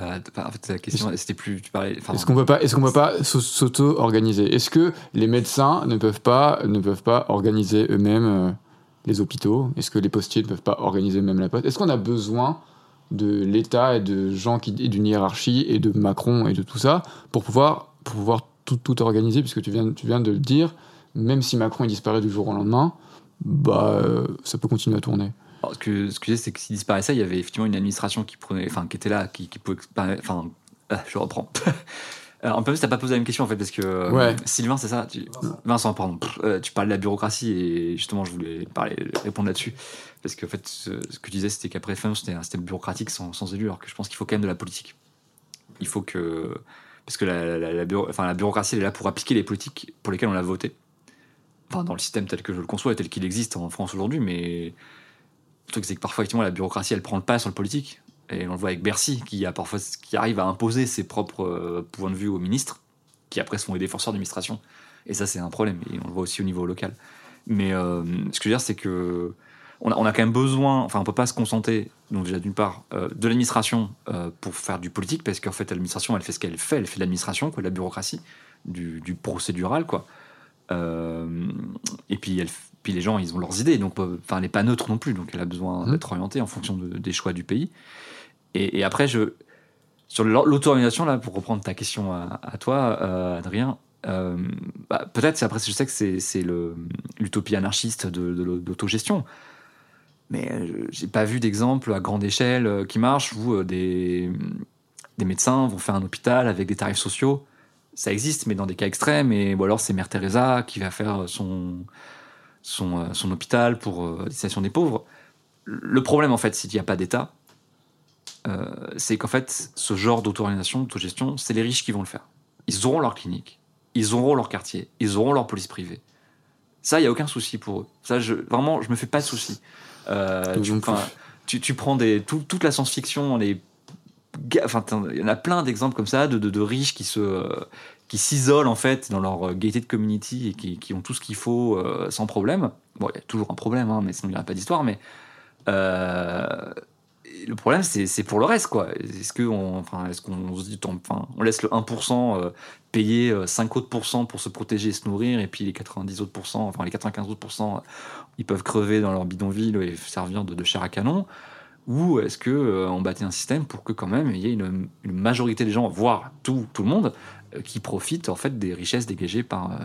Euh, en fait, la question, c'était plus. Tu parlais. enfin, Est-ce qu'on peut pas, est-ce qu'on peut pas s'au- s'auto-organiser? Est-ce que les médecins ne peuvent pas, ne peuvent pas organiser eux-mêmes euh, les hôpitaux? Est-ce que les postiers ne peuvent pas organiser eux-mêmes la poste? Est-ce qu'on a besoin de l'État et de gens qui, d'une hiérarchie et de Macron et de tout ça pour pouvoir, pour pouvoir tout, tout organiser? Puisque tu viens, tu viens de le dire, même si Macron il disparaît du jour au lendemain, bah, euh, ça peut continuer à tourner. Ce que, ce que c'est que s'il disparaissait, il y avait effectivement une administration qui prenait, qui était là, qui, pouvait, enfin, ah, je reprends. Alors, en plus, t'as pas posé la même question en fait, parce que euh, Ouais. Sylvain, c'est ça tu- Vincent, pardon. Pff, euh, tu parles de la bureaucratie et justement, je voulais parler, répondre là-dessus. Parce qu'en fait, ce, ce que tu disais, c'était qu'après fin, c'était un système bureaucratique sans, sans élu, alors que je pense qu'il faut quand même de la politique. Il faut que. Parce que la, la- la bureau- enfin, la bureaucratie, elle est là pour appliquer les politiques pour lesquelles on a voté. Enfin, dans le système tel que je le conçois et tel qu'il existe en France aujourd'hui, mais le truc, c'est que parfois, effectivement, la bureaucratie, elle prend le pas sur le politique. Et on le voit avec Bercy, qui, a parfois, qui arrive à imposer ses propres euh, points de vue aux ministres, qui après sont les défenseurs d'administration. Et ça, c'est un problème. Et on le voit aussi au niveau local. Mais euh, ce que je veux dire, c'est que on a, on a quand même besoin, enfin, on peut pas se concentrer, donc déjà d'une part, euh, de l'administration euh, pour faire du politique, parce qu'en fait, l'administration, elle fait ce qu'elle fait, elle fait de l'administration, quoi, de la bureaucratie, du, du procédural, quoi. Et puis, elle, puis les gens, ils ont leurs idées, donc enfin, elle n'est pas neutre non plus, donc elle a besoin Mhm. d'être orientée en fonction de- des choix du pays. Et, après, je, sur l'au- l'auto-organisation, là, pour reprendre ta question à, toi, euh, Adrien, euh, bah, peut-être, c'est- après, je sais que c'est c'est l'utopie anarchiste de, de l'au- d'autogestion, mais euh, j'ai pas vu d'exemple à grande échelle euh, qui marche où des, des médecins vont faire un hôpital avec des tarifs sociaux. Ça existe, mais dans des cas extrêmes, et, ou alors c'est Mère Teresa qui va faire son, son, hôpital pour euh, destination des pauvres. Le problème, en fait, s'il n'y a pas d'État, c'est qu'en fait, ce genre d'auto-organisation, d'autogestion, c'est les riches qui vont le faire. Ils auront leur clinique, ils auront leur quartier, ils auront leur police privée. Ça, il n'y a aucun souci pour eux. Ça, je, vraiment, je me fais pas de souci. Euh, tu, prends des, tout- toute la science-fiction, les enfin, il y en a plein d'exemples comme ça de, de, de riches qui se euh, qui s'isolent en fait dans leur euh, gated community et qui, qui ont tout ce qu'il faut euh, sans problème. Bon, il y a toujours un problème, hein, mais sinon il n'y aurait pas d'histoire. Mais euh, le problème, c'est pour le reste, quoi. Est-ce qu'on se dit, on laisse le 1% euh, payer euh, 5 autres pourcents pour se protéger et se nourrir, et puis les 90 autres pourcents, enfin les 95 autres pourcents, euh, ils peuvent crever dans leur bidonville et servir de, de chair à canon? Ou est-ce que euh, bâtit un système pour que quand même il y ait une, majorité des gens, voire tout, le monde, euh, qui profitent en fait des richesses dégagées par, euh,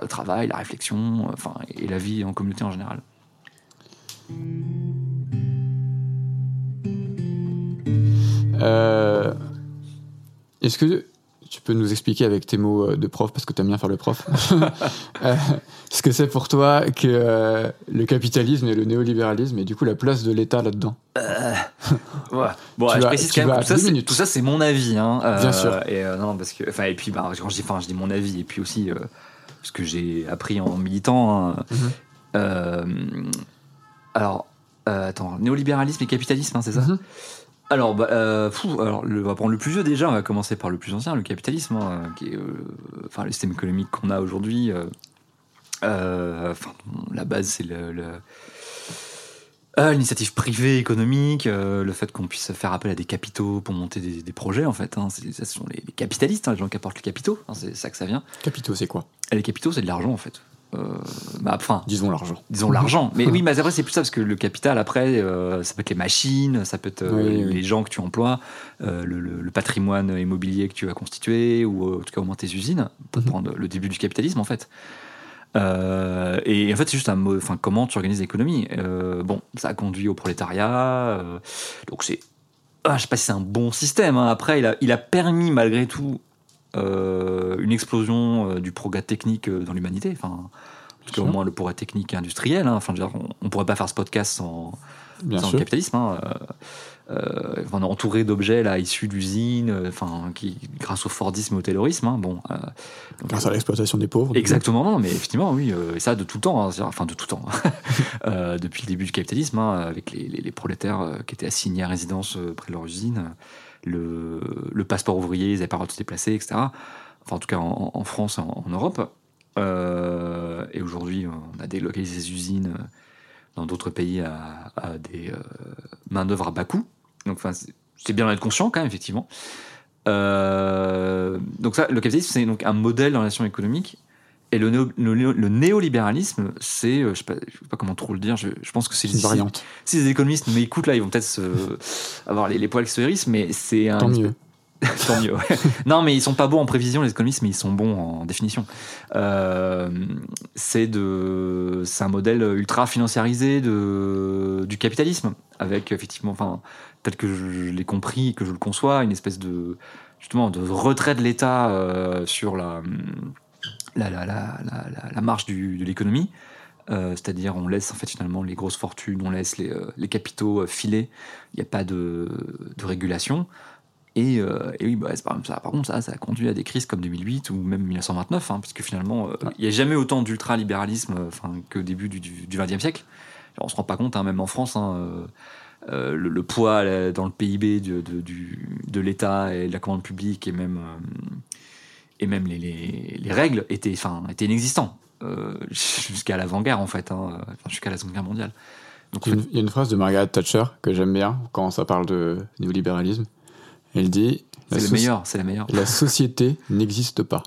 le travail, la réflexion, euh, enfin et la vie en communauté en général? Euh, Est-ce que tu peux nous expliquer avec tes mots euh, de prof, parce que tu aimes bien faire le prof, euh, ce que c'est pour toi que euh, le capitalisme et le néolibéralisme et du coup la place de l'État là-dedans Ouais. Bon, Tu je vas- précise quand même tout ça, c'est- mon avis. Hein, Bien sûr. Et non, parce que, et puis, bah, quand je dis, je dis mon avis, et puis aussi ce que j'ai appris en militant. hein, Mhm. alors, attends, néolibéralisme et capitalisme, hein, c'est ça Mhm. Alors, bah, euh, fou, alors le, on va prendre le plus vieux déjà. On va commencer par le plus ancien, le capitalisme, hein, qui est, euh, enfin, le système économique qu'on a aujourd'hui. euh, enfin, la base, c'est le- le L'initiative privée économique, euh, le fait qu'on puisse faire appel à des capitaux pour monter des, des projets, en fait. Hein, ce sont les, les capitalistes, hein, les gens qui apportent les capitaux. hein, c'est ça que ça vient. Capitaux, c'est quoi? Les capitaux, c'est de l'argent, en fait. Euh, bah, enfin, Disons l'argent. disons l'argent. Mais oui, mais après, c'est plus ça, parce que le capital, après, euh, ça peut être les machines, ça peut être euh, Oui, oui. les gens que tu emploies, le, le- le patrimoine immobilier que tu as constitué, ou en tout cas au moins tes usines, pour Mhm. prendre le début du capitalisme, en fait. Euh, et en fait, c'est juste un mot. Enfin, comment tu organises l'économie Euh, Bon, ça a conduit au prolétariat. euh, donc c'est. Ah, je sais pas si c'est un bon système. hein. Après, il a, il a permis malgré tout une explosion euh, du progrès technique euh, dans l'humanité. Enfin, en tout cas, au moins le progrès technique et industriel. hein. Enfin, dire, on, on pourrait pas faire ce podcast sans, le capitalisme. hein. Euh, euh, on est entouré d'objets là issus d'usines, euh, enfin qui grâce au Fordisme et au Taylorisme. hein, bon, euh, donc, Grâce à l'exploitation des pauvres. Exactement, non, mais effectivement, oui, euh, et ça de tout temps, hein, enfin de tout temps, Euh, depuis le début du capitalisme, hein, avec les, les- les prolétaires euh, qui étaient assignés à résidence euh, près de leur usine, euh, le, passeport ouvrier, ils n'avaient pas le droit de se déplacer, etc. Enfin, en tout cas, en, France en, Europe. Euh, et aujourd'hui, on a délocalisé ces usines euh, dans d'autres pays à, des euh, main-d'œuvre à bas coût. Donc, enfin, c'est c'est bien d'en être conscient, quand même, effectivement. Euh, donc ça, le capitalisme, c'est donc un modèle de relation économique. Et le, néo- le néo- le néolibéralisme, c'est, euh, je sais pas, je sais pas comment trop le dire. Je, je pense que c'est C'est une variante. Si les économistes m'écoutent là, ils vont peut-être avoir les, les poils qui se hérissent, mais c'est un. Tant mieux. Tant mieux. ouais. non, mais ils sont pas bons en prévision, les économistes, mais ils sont bons en définition. Euh, c'est de, c'est un modèle ultra financiarisé de du capitalisme, avec effectivement, enfin, tel que je, l'ai compris, que je le conçois, une espèce de justement de retrait de l'État euh, sur la la, la, la, la, du- de l'économie. Euh, c'est-à-dire on laisse en fait finalement les grosses fortunes, on laisse les, euh, les capitaux euh, filer, il n'y a pas de, de régulation. Et, euh, et oui, bah, ça, par contre, ça, ça a conduit à des crises comme 2008 ou même 1929, hein, puisque finalement, euh, il n'y a jamais autant d'ultralibéralisme qu'au début du, 20e siècle. Alors, on se rend pas compte, hein, même en France, hein, euh, le, le poids dans le PIB de, de, du- de l'État et de la commande publique et même, euh, et même les, les, les règles étaient, enfin, étaient inexistants. euh, jusqu'à l'avant-guerre, en fait, hein, jusqu'à la Seconde Guerre mondiale. Donc, Il y, a une, il y a une phrase de Margaret Thatcher que j'aime bien quand ça parle de néolibéralisme. Elle dit c'est le soci- meilleur, c'est la meilleure. la société n'existe pas.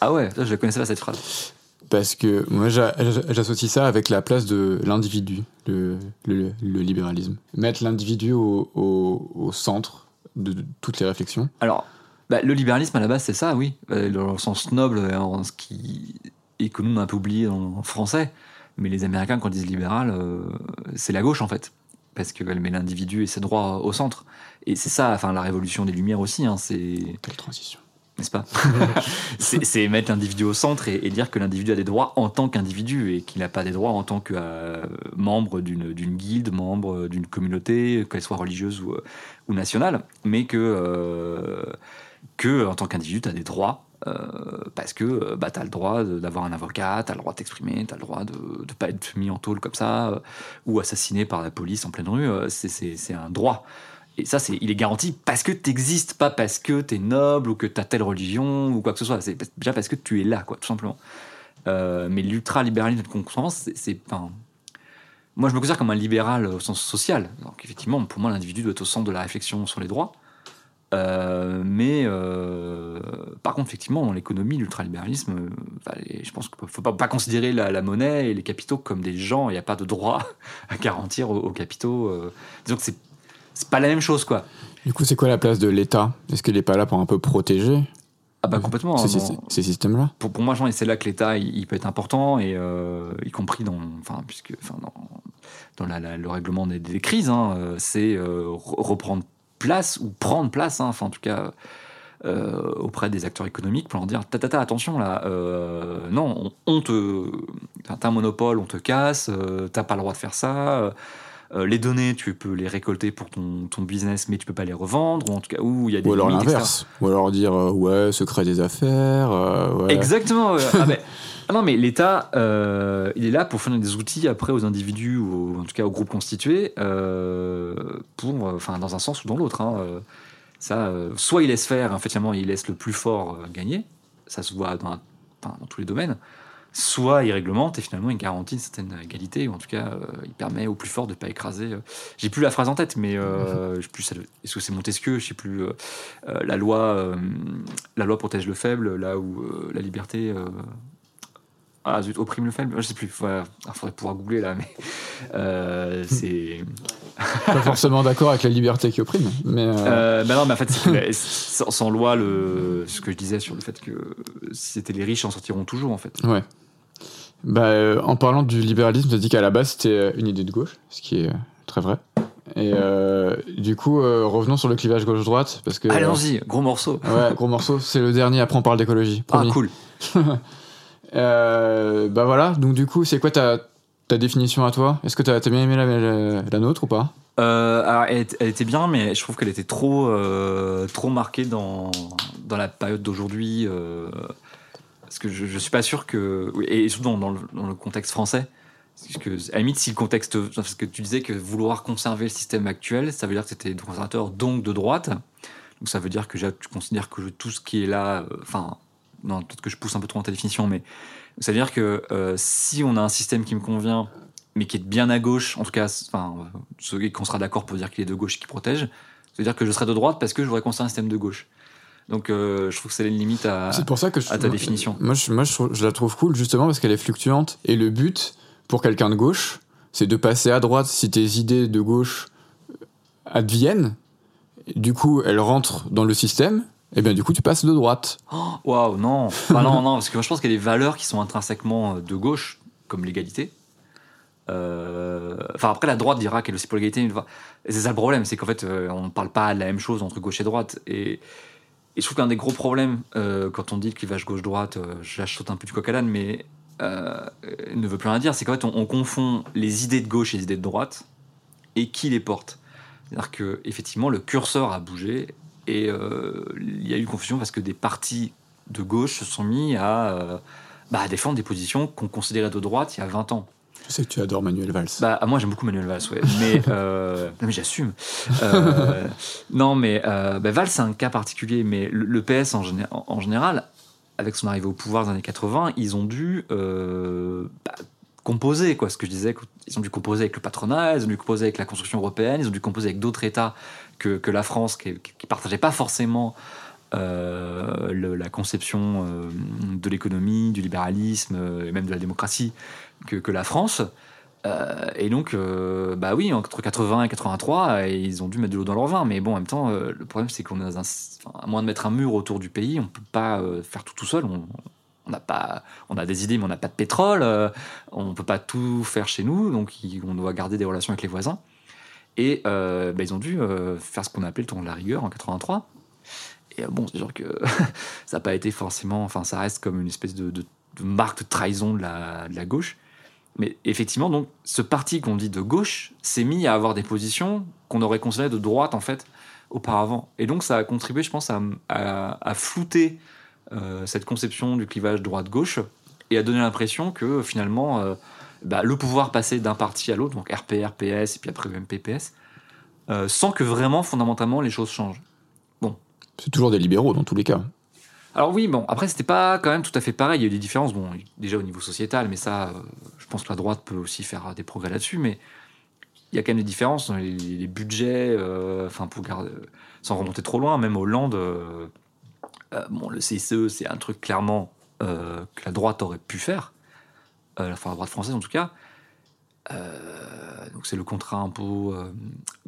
Ah ouais, je la connaissais pas cette phrase. Parce que moi, j'a- j'a- j'associe ça avec la place de l'individu, le, le- le libéralisme. Mettre l'individu au, au- au centre de, de toutes les réflexions. Alors, bah, le libéralisme à la base, c'est ça, oui, euh, dans le sens noble, euh, en ce qui et que nous on a un peu oublié en, français. Mais les Américains, quand ils disent libéral, euh, c'est la gauche en fait, parce qu'elle met l'individu et ses droits au centre. Et c'est ça, enfin la révolution des Lumières aussi, hein, c'est Quelle transition. n'est-ce pas? C'est mettre l'individu au centre et, et dire que l'individu a des droits en tant qu'individu et qu'il n'a pas des droits en tant que euh, membre d'une d'une guilde, membre d'une communauté, qu'elle soit religieuse ou, euh, ou nationale, mais que, euh, que en tant qu'individu, tu as des droits. euh, parce que euh, bah, tu as le droit d'avoir un avocat, tu as le droit de t'exprimer, tu as le droit de ne pas être mis en tôle comme ça, euh, ou assassiné par la police en pleine rue. euh, c'est- un droit. Et ça, c'est, il est garanti parce que tu existes, pas parce que tu es noble ou que tu as telle religion ou quoi que ce soit. C'est déjà parce que tu es là, quoi, tout simplement. Euh, mais l'ultralibéralisme de concurrence, c'est, Moi, je me considère comme un libéral au sens social. Donc, effectivement, pour moi, l'individu doit être au centre de la réflexion sur les droits. Euh, mais euh, par contre, effectivement, dans l'économie, l'ultralibéralisme, les- je pense qu'il ne faut pas, pas considérer la, la monnaie et les capitaux comme des gens. Il n'y a pas de droit à garantir aux, aux capitaux. euh. Disons que c'est c'est pas la même chose, quoi. Du coup, c'est quoi la place de l'État? Est-ce qu'il n'est pas là pour un peu protéger? Ah bah complètement. ces, systèmes-là? Pour, pour moi, c'est là que l'État il, il peut être important et euh, y compris dans, enfin, puisque, enfin, dans, dans la- la- le règlement des, des crises, hein, c'est euh, re- reprendre place ou prendre place, hein, enfin en tout cas euh, auprès des acteurs économiques pour leur dire ta ta ta attention là, euh, non, on, on te, t'as un monopole, on te casse, euh, t'as pas le droit de faire ça. euh, euh, les données, tu peux les récolter pour ton, ton business, mais tu peux pas les revendre, ou en tout cas, où il y a des Ou alors l'inverse. Ou alors dire, euh, ouais, secret des affaires. euh, ouais. Exactement. Ah, mais- ah non, mais l'État, euh, il est là pour fournir des outils après aux individus ou en tout cas aux groupes constitués, euh, pour, enfin, dans un sens ou dans l'autre. hein, euh, ça, euh, soit il laisse faire, effectivement, il laisse le plus fort gagner. Ça se voit dans, dans tous les domaines. Soit il réglemente et finalement il garantit une certaine égalité, ou en tout cas il permet au plus fort de ne pas écraser. J'ai plus la phrase en tête, mais euh, je sais plus, est-ce que c'est Montesquieu Je sais plus. la loi, la loi protège le faible, là où la liberté ah, zut, opprime le faible. Je sais plus. Il faudrait pouvoir googler là, mais euh, c'est. Pas forcément d'accord avec la liberté qui opprime. Mais euh, Euh, bah non, mais en fait, sans, sans loi, le, ce que je disais sur le fait que si c'était les riches en sortiront toujours, en fait. ouais. Bah, euh, en parlant du libéralisme, tu as dit qu'à la base c'était euh, une idée de gauche, ce qui est très vrai. Et euh, du coup, euh, revenons sur le clivage gauche-droite, parce que. Allons-y, gros morceau. Ouais, gros morceau, c'est le dernier, après on parle d'écologie. Ah, cool. Euh, bah voilà, donc du coup, c'est quoi ta, ta définition à toi? Est-ce que t'as as bien aimé la, la- la nôtre ou pas? Euh, alors, elle, était- bien, mais je trouve qu'elle était trop, euh, trop marquée dans, dans la période d'aujourd'hui. parce que je, je suis pas sûr que. Et surtout dans, dans le, dans le contexte français. Parce que, à la limite, si le contexte. Parce que tu disais que vouloir conserver le système actuel, ça veut dire que tu étais conservateur, donc de droite. Donc ça veut dire que tu considères que tout ce qui est là. Enfin, non, peut-être que je pousse un peu trop dans ta définition, mais ça veut dire que euh, si on a un système qui me convient, mais qui est bien à gauche, en tout cas, enfin, euh, ceux qu'on sera d'accord pour dire qu'il est de gauche et qui protège, ça veut dire que je serai de droite parce que je voudrais construire un système de gauche. Donc euh, je trouve que c'est une limite à. C'est pour ça que je, à ta définition. Moi, je, moi je, trouve- je la trouve cool justement parce qu'elle est fluctuante. Et le but pour quelqu'un de gauche, c'est de passer à droite si tes idées de gauche adviennent. Du coup, elles rentrent dans le système. Et bien, du coup, tu passes de droite. Oh, Waouh, non. Non, non, parce que moi je pense qu'il y a des valeurs qui sont intrinsèquement euh, de gauche, comme l'égalité. Euh, Enfin, après, la droite dira qu'elle est aussi pour l'égalité. C'est ça le problème, c'est qu'en fait, euh, on ne parle pas de la même chose entre gauche et droite. Et, je trouve qu'un des gros problèmes, quand on dit le clivage gauche-droite, euh, je saute un peu du coq à l'âne, mais ne veut plus rien dire. C'est qu'en fait, on, on confond les idées de gauche et les idées de droite, et qui les porte. C'est-à-dire que effectivement, le curseur a bougé, et euh, il y a eu confusion parce que des partis de gauche se sont mis à, euh, bah, à défendre des positions qu'on considérait de droite il y a 20 ans. Je sais que tu adores Manuel Valls. Bah, moi j'aime beaucoup Manuel Valls, ouais. mais, euh, non, mais j'assume. Euh, non, mais euh, bah, Valls c'est un cas particulier, mais le, le PS en, géné- en- en général, avec son arrivée au pouvoir des années 80, ils ont dû bah, composer, quoi. Ce que je disais, ils ont dû composer avec le patronat, ils ont dû composer avec la construction européenne, ils ont dû composer avec d'autres États que, que la France, qui ne partageaient pas forcément euh, la conception euh, de l'économie, du libéralisme euh, et même de la démocratie que, que la France. Et donc, bah oui, entre 80 et 83, euh, ils ont dû mettre de l'eau dans leur vin. Mais bon, en même temps, le problème, c'est qu'on a, moins de mettre un mur autour du pays, on peut pas faire tout tout seul. On n'a pas, on a des idées, mais on n'a pas de pétrole. euh, on peut pas tout faire chez nous, donc on doit garder des relations avec les voisins. Et euh, bah, ils ont dû euh, faire ce qu'on a appelé le temps de la rigueur en 83. Et bon, c'est sûr que ça n'a pas été forcément, enfin, ça reste comme une espèce de, marque de trahison de la, gauche. Mais effectivement, donc, ce parti qu'on dit de gauche s'est mis à avoir des positions qu'on aurait considérées de droite, en fait, auparavant. Et donc, ça a contribué, je pense, à, flouter cette conception du clivage droite-gauche et à donner l'impression que, finalement, euh, bah, le pouvoir passait d'un parti à l'autre, donc RPR, PS, et puis après même PPS, euh, sans que vraiment, fondamentalement, les choses changent. C'est toujours des libéraux dans tous les cas. Alors oui, bon, après c'était pas quand même tout à fait pareil, il y a eu des différences, bon, déjà au niveau sociétal, mais ça, euh, je pense que la droite peut aussi faire des progrès là-dessus, mais il y a quand même des différences dans les, les budgets, euh, enfin pour garder, sans remonter trop loin, même Hollande, euh, euh, bon, le CICE c'est un truc clairement euh, que la droite aurait pu faire, euh, enfin la droite française en tout cas, Euh, donc c'est le contrat impôt, euh,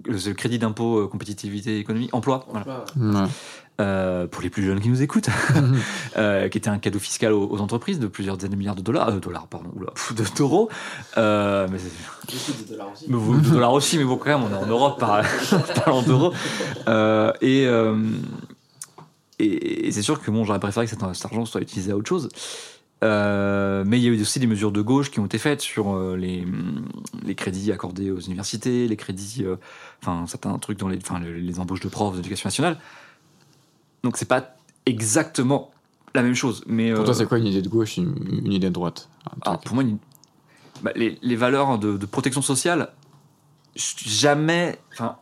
le- c'est le crédit d'impôt euh, compétitivité économie emploi, voilà. Euh, pour les plus jeunes qui nous écoutent, euh, qui était un cadeau fiscal aux, aux entreprises de plusieurs dizaines de milliards de dollars, euh, dollars pardon, oula, de- d'euros. Euh, mais c'est- mais vous- de dollars aussi, mais bon quand même, on est en Europe par, parlant d'euros. Euh, et euh, et, et c'est sûr que bon, j'aurais préféré que cet, cet argent soit utilisé à autre chose. Euh, mais il y a eu aussi des mesures de gauche qui ont été faites sur euh, les, les crédits accordés aux universités, les crédits, euh, enfin certains trucs dans les, enfin, les, les embauches de profs d'éducation nationale. Donc c'est pas exactement la même chose. Mais Pour toi, c'est quoi une idée de gauche, une, une idée de droite pour moi, une- bah, les, les valeurs de, de protection sociale, jamais. Enfin,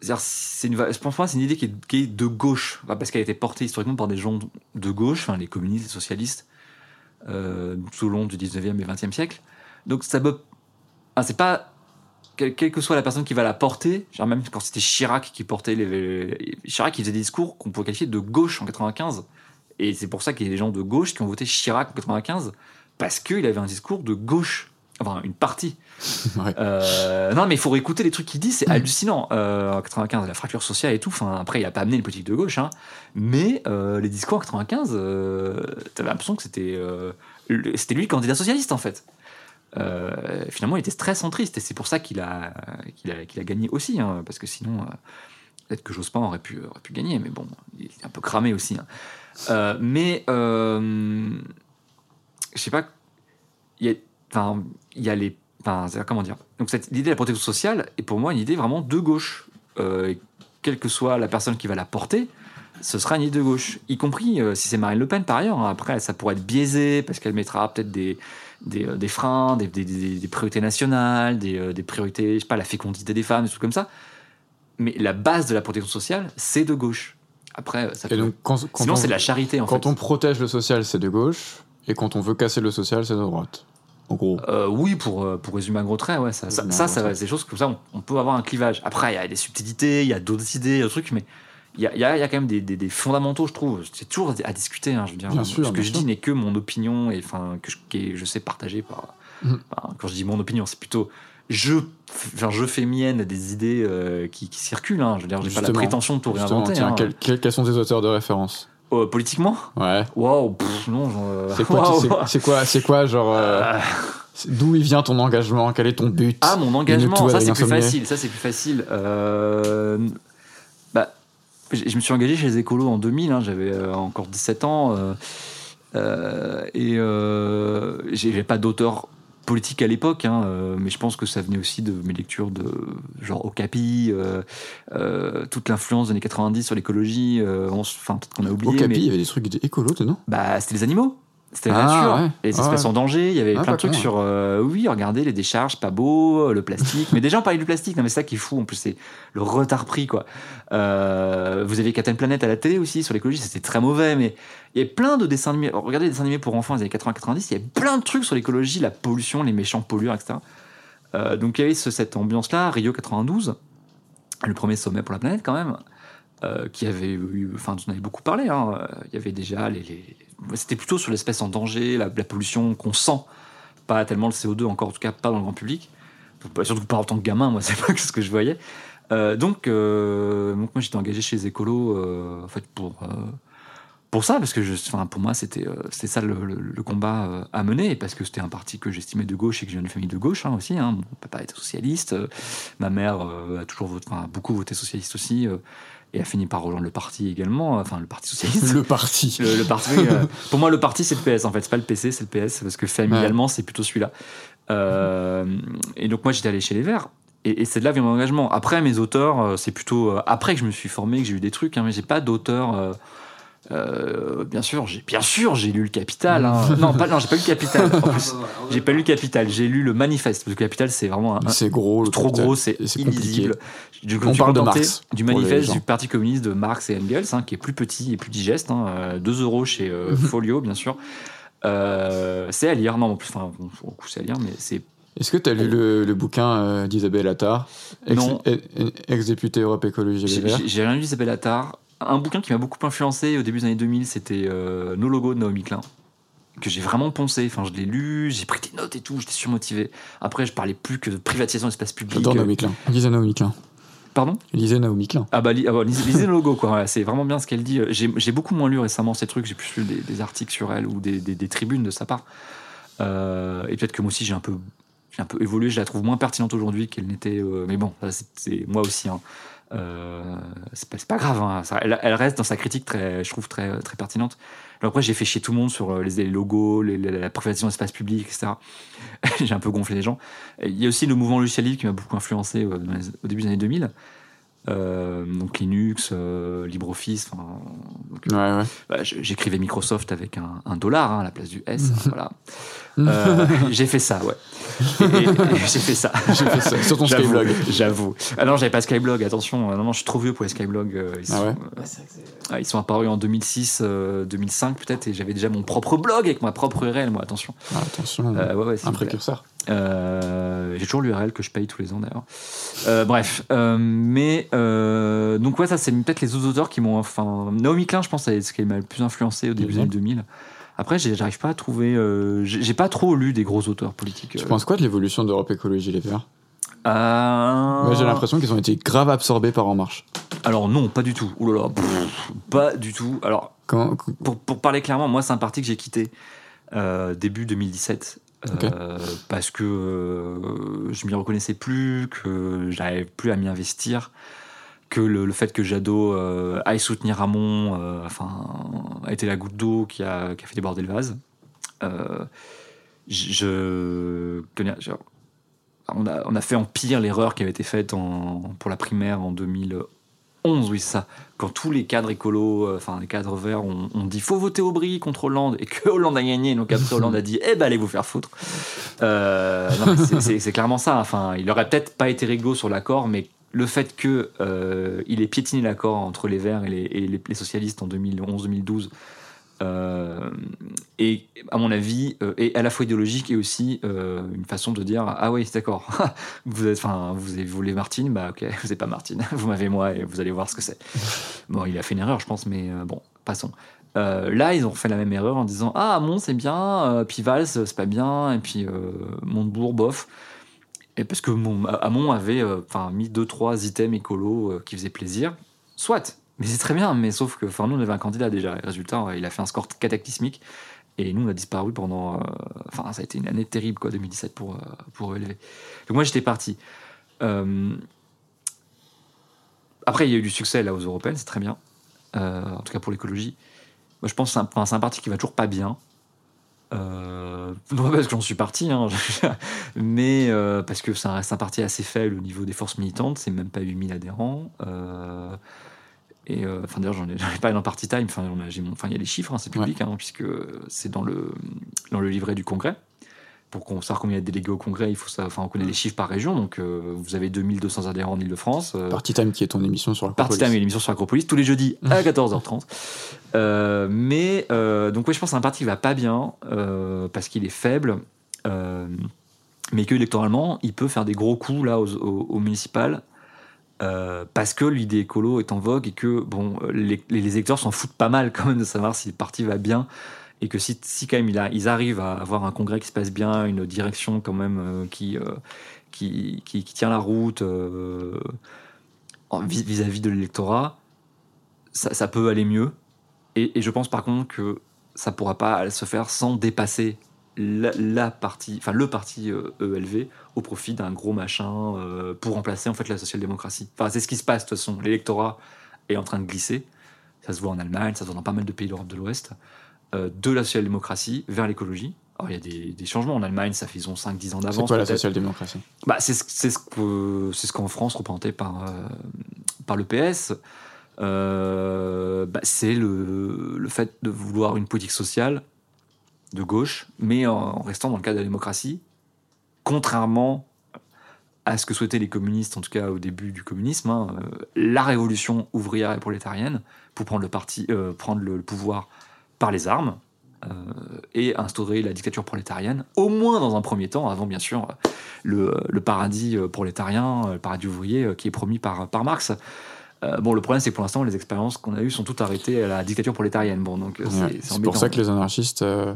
c'est une, pour moi, c'est une idée qui est, de gauche, parce qu'elle a été portée historiquement par des gens de gauche, enfin, les communistes, les socialistes, euh, tout au long du 19e et 20e siècle. Donc, ça me. ah, c'est pas. Quelle, que soit la personne qui va la porter, genre même quand c'était Chirac qui portait les, les- Chirac, il faisait des discours qu'on pourrait qualifier de gauche en 95. Et c'est pour ça qu'il y a des gens de gauche qui ont voté Chirac en 95, parce qu'il avait un discours de gauche. Enfin, une partie. Ouais. Euh, non, mais il faut réécouter les trucs qu'il dit, c'est hallucinant. Euh, en 95, la fracture sociale et tout. Enfin, après, il a pas amené une politique de gauche, hein. mais euh, les discours en 95, euh, t'avais l'impression que c'était c'était lui le candidat socialiste en fait. Finalement, il était très centriste et c'est pour ça qu'il a, qu'il a, qu'il a gagné aussi, hein, parce que sinon, peut-être que Jospin aurait pu, aurait pu gagner, mais bon, il est un peu cramé aussi. hein. Mais je sais pas, il y a, enfin, il y a les, enfin, comment dire. Donc cette l'idée de la protection sociale est pour moi une idée vraiment de gauche, Euh, quelle que soit la personne qui va la porter. Ce sera une idée de gauche, y compris euh, si c'est Marine Le Pen par ailleurs. hein. Après, ça pourrait être biaisé parce qu'elle mettra peut-être des, des, euh, des freins, des, des- des- des priorités nationales, des, des priorités, je sais pas, la fécondité des femmes, des trucs comme ça. Mais la base de la protection sociale, c'est de gauche. Après, ça Et peut- donc, quand, quand sinon on, c'est de la charité en quand fait. on protège le social, c'est de gauche, et quand on veut casser le social, c'est de droite. En gros. Euh, oui, pour, euh, pour résumer un gros trait, ouais, ça, ça, ça, ça c'est des choses comme ça, on, on peut avoir un clivage. Après, il y a des subtilités, il y a d'autres idées, d'autres trucs, mais il y a, y a- y a quand même des, des- des fondamentaux, je trouve. C'est toujours à discuter, hein, je veux dire. Bien Ce que je sûr. dis n'est que mon opinion, et enfin, que je, qui est, je sais partager par. Mhm. enfin, quand je dis mon opinion, c'est plutôt. Je, enfin, je fais mienne des idées euh, qui, qui circulent. hein. Je veux dire, j'ai pas la prétention de tout réinventer. tiens, hein. quels- quels sont tes auteurs de référence? Euh, politiquement Ouais. Waouh, non, genre, euh, C'est quoi, waouh. c'est- quoi, genre, euh, c'est- d'où il vient ton engagement? Quel est ton but? Ah, mon engagement, ça c'est plus facile. Ça c'est plus facile. Bah, je me suis engagé chez les écolos en 2000. hein, J'avais encore 17 ans et j'avais pas d'auteur politique à l'époque, hein, euh, mais je pense que ça venait aussi de mes lectures de genre Okapi, euh, euh, toute l'influence des années 90 sur l'écologie. Enfin, peut-être qu'on a oublié. Capi, mais- il y avait des trucs écolos dedans bah, c'était les animaux. C'était Ah, nature. ouais. Les Ah, espèces ouais. en danger. Il y avait Ah, plein de trucs sur. euh, oui, regardez les décharges, pas beau, le plastique. mais des gens parlaient du plastique. Non, mais c'est ça qui est fou. En plus, c'est le retard pris, quoi. Euh, vous avez Captain Planet à la télé aussi sur l'écologie. C'était très mauvais, mais il y avait plein de dessins animés. Regardez les dessins animés pour enfants des années 80-90. Il y avait plein de trucs sur l'écologie, la pollution, les méchants pollueurs, etc. Euh, donc il y avait ce- cette ambiance-là, Rio 92, le premier sommet pour la planète quand même, euh, qui avait eu, enfin, on avait beaucoup parlé. hein. Euh, Il y avait déjà les, les- c'était plutôt sur l'espèce en danger, la, pollution qu'on sent, pas tellement le CO2 encore, en tout cas pas dans le grand public. Surtout pas en tant que gamin, moi c'est pas ce que je voyais. Euh, donc, euh, donc moi j'étais engagé chez les écolos euh, en fait pour pour ça parce que je, enfin, pour moi c'était euh, ça le, le- le combat euh, à mener et parce que c'était un parti que j'estimais de gauche et que viens d'une famille de gauche hein, aussi. hein. Mon papa était socialiste, euh, ma mère a toujours voté, enfin, beaucoup voté socialiste aussi et a fini par rejoindre le parti également, enfin le parti socialiste. Le parti. Le, le parti, euh, pour moi, le parti, c'est le PS en fait. C'est pas le PC, c'est le PS parce que familialement, c'est plutôt celui-là. Euh, et donc, moi, j'étais allé chez les Verts. Et, et c'est de là vient mon engagement. Après, mes auteurs, c'est plutôt après que je me suis formé, que j'ai eu des trucs, hein, mais j'ai pas d'auteur. euh, euh, bien sûr, j'ai bien sûr, j'ai lu le Capital. hein. non, pas, non, j'ai pas lu le Capital. En plus, j'ai pas lu le Capital. J'ai lu le Manifeste. Parce que le Capital, c'est vraiment un, C'est gros, le trop Capital. gros, c'est illisible. Me On parle de Marx, du manifeste du Parti communiste de Marx et Engels, hein, qui est plus petit et plus digeste. Hein, 2 euros chez euh, Folio, bien sûr. Euh, c'est à lire. Non, en plus, enfin, bon, au coup, c'est à lire, mais c'est. Est-ce que tu as lu le, le bouquin euh, d'Isabelle Attard, ex- Non. eh, eh, ex-députée Europe Écologie Les J'ai Verts j'ai- j'ai rien lu d'Isabelle Attard. Un bouquin qui m'a beaucoup influencé au début des années 2000, c'était euh, Nos logos de Naomi Klein. Que j'ai vraiment poncé. Enfin, je l'ai lu, j'ai pris des notes et tout, j'étais surmotivé. Après, je parlais plus que de privatisation d'espace public. J'adore Naomi Klein. Lisez Naomi Klein. Pardon? Lisez Naomi Klein. Ah bah, li- ah bah, lisez, lisez le logo quoi, c'est vraiment bien ce qu'elle dit. J'ai beaucoup moins lu récemment ces trucs, j'ai plus lu des, des articles sur elle ou des, des- des tribunes de sa part. Euh, et peut-être que moi aussi j'ai un peu un peu évolué, je la trouve moins pertinente aujourd'hui qu'elle n'était. euh, mais bon, c'est moi aussi. hein. Euh, c'est pas, grave, hein. Ça- elle, elle reste dans sa critique très, je trouve très, très pertinente. Alors après, j'ai fait chier tout le monde sur euh, les, les logos, les- les- la privatisation de l'espace public, etc. j'ai un peu gonflé les gens. Il y a aussi le mouvement logiciel libre qui m'a beaucoup influencé euh, les- au début des années 2000. Euh, donc Linux, LibreOffice. Ouais, ouais. bah, J'écrivais Microsoft avec un, un dollar hein, à la place du S. voilà. Euh, j'ai fait ça, ouais. J'ai fait ça. J'ai fait ça sur ton Skyblog. J'avoue. Ah non, j'avais pas Skyblog, attention. Euh, Non, non, je suis trop vieux pour les Skyblog. euh, Ils, Ah ouais ah, ils sont apparus en 2006, euh, 2005 peut-être, et j'avais déjà mon propre blog avec ma propre URL, moi, attention. Ah, attention, Euh, ouais, ouais, un précurseur. J'ai toujours l'URL que je paye tous les ans d'ailleurs. Bref, mais donc ouais, ça c'est peut-être les autres auteurs qui m'ont. Enfin, Naomi Klein, je pense, c'est ce qui m'a le plus influencé au début des Génial. années 2000. Après, j'arrive pas à trouver. euh, J'ai pas trop lu des gros auteurs politiques. Tu euh. penses quoi de l'évolution d'Europe Écologie Les Verts? Euh, j'ai l'impression qu'ils ont été grave absorbés par En Marche. Alors non, pas du tout. Ouh là là, pff, pas du tout. Alors pour, pour parler clairement, moi c'est un parti que j'ai quitté euh, début 2017. euh, Ok. parce que je m'y reconnaissais plus, que j'arrivais plus à m'y investir, que le, le fait que Jadot euh, aille soutenir Hamon euh, enfin, a été la goutte d'eau qui a, qui a fait déborder le vase. Euh, je, je- on, a, on a fait en pire l'erreur qui avait été faite en- pour la primaire en 2011, oui, ça. Quand tous les cadres écolos, euh, enfin les cadres verts, ont, ont dit faut voter Aubry contre Hollande et que Hollande a gagné, donc après Hollande a dit eh ben allez vous faire foutre. C'est- clairement ça. Enfin, il aurait peut-être pas été réglo sur l'accord, mais le fait que euh, il ait piétiné l'accord entre les Verts et les, et les- les socialistes en 2011-2012 euh, et à mon avis euh, est à la fois idéologique et aussi euh, une façon de dire ah oui c'est d'accord. Vous êtes enfin vous voulu Martine bah ok vous n'êtes pas Martine vous m'avez moi et vous allez voir ce que c'est. Bon il a fait une erreur je pense mais euh, bon passons. Euh, là ils ont fait la même erreur en disant ah Mont c'est bien puis Valls c'est pas bien et puis Montebourg bof et parce que mon, Hamon avait euh, mis deux trois items écolos euh, qui faisaient plaisir. Soit. Mais c'est très bien mais sauf que enfin nous on avait un candidat déjà. Résultat euh, il a fait un score cataclysmique. Et nous on a disparu pendant euh, enfin ça a été une année terrible quoi 2017 pour pour élever. Donc moi j'étais parti. Après il y a eu du succès là aux européennes c'est très bien. En tout cas pour l'écologie. Moi je pense que c'est un, un parti qui va toujours pas bien euh, non pas parce que j'en suis parti, hein, mais euh, parce que ça reste un parti assez faible au niveau des forces militantes, c'est même pas 8000 adhérents. euh, et enfin d'ailleurs j'en ai, ai parlé dans Party Time, enfin, il y a les chiffres, hein, c'est public, hein, puisque c'est dans le, dans le livret du Congrès. Pour qu'on sache combien il y a de délégués au Congrès, il faut ça, enfin on connaît les chiffres par région, donc euh, vous avez 2200 adhérents en Ile-de-France. euh, Party Time qui est ton émission sur le Party Time, une émission sur Acropolis tous les jeudis à 14h30. Euh, mais euh, donc, oui, je pense que c'est un parti qui va pas bien parce qu'il est faible, mais que électoralement, il peut faire des gros coups là aux, aux- aux municipales euh, parce que l'idée écolo est en vogue et que bon, les, les électeurs s'en foutent pas mal quand même de savoir si le parti va bien et que si, quand même ils arrivent à avoir un congrès qui se passe bien, une direction quand même euh, qui, euh, qui, qui, tient la route euh, vis-à-vis de l'électorat, ça, peut aller mieux. Et, je pense par contre que ça pourra pas se faire sans dépasser le parti ELV au profit d'un gros machin pour remplacer en fait la social-démocratie. Enfin, c'est ce qui se passe de toute façon. L'électorat est en train de glisser. Ça se voit en Allemagne, ça se voit dans pas mal de pays d'Europe de l'Ouest. Euh, de la social-démocratie vers l'écologie. Alors, il y a des, des changements en Allemagne, ça fait ils ont 5-10 ans C'est d'avance. quoi la social-démocratie? Bah, c'est ce, c'est ce que c'est ce qu'en France représenté par euh, par le PS. euh, bah, c'est le, le fait de vouloir une politique sociale de gauche, mais en, en restant dans le cadre de la démocratie, contrairement à ce que souhaitaient les communistes, en tout cas au début du communisme, hein, la révolution ouvrière et prolétarienne pour prendre le parti, euh, prendre le, le pouvoir par les armes euh, et instaurer la dictature prolétarienne, au moins dans un premier temps, avant bien sûr le, paradis euh, prolétarien, euh, le paradis ouvrier qui est promis par, par Marx. Euh, bon, le problème, c'est que pour l'instant, les expériences qu'on a eues sont toutes arrêtées à la dictature prolétarienne. Bon, donc c'est- Ouais, c'est C'est pour ça que les anarchistes, euh,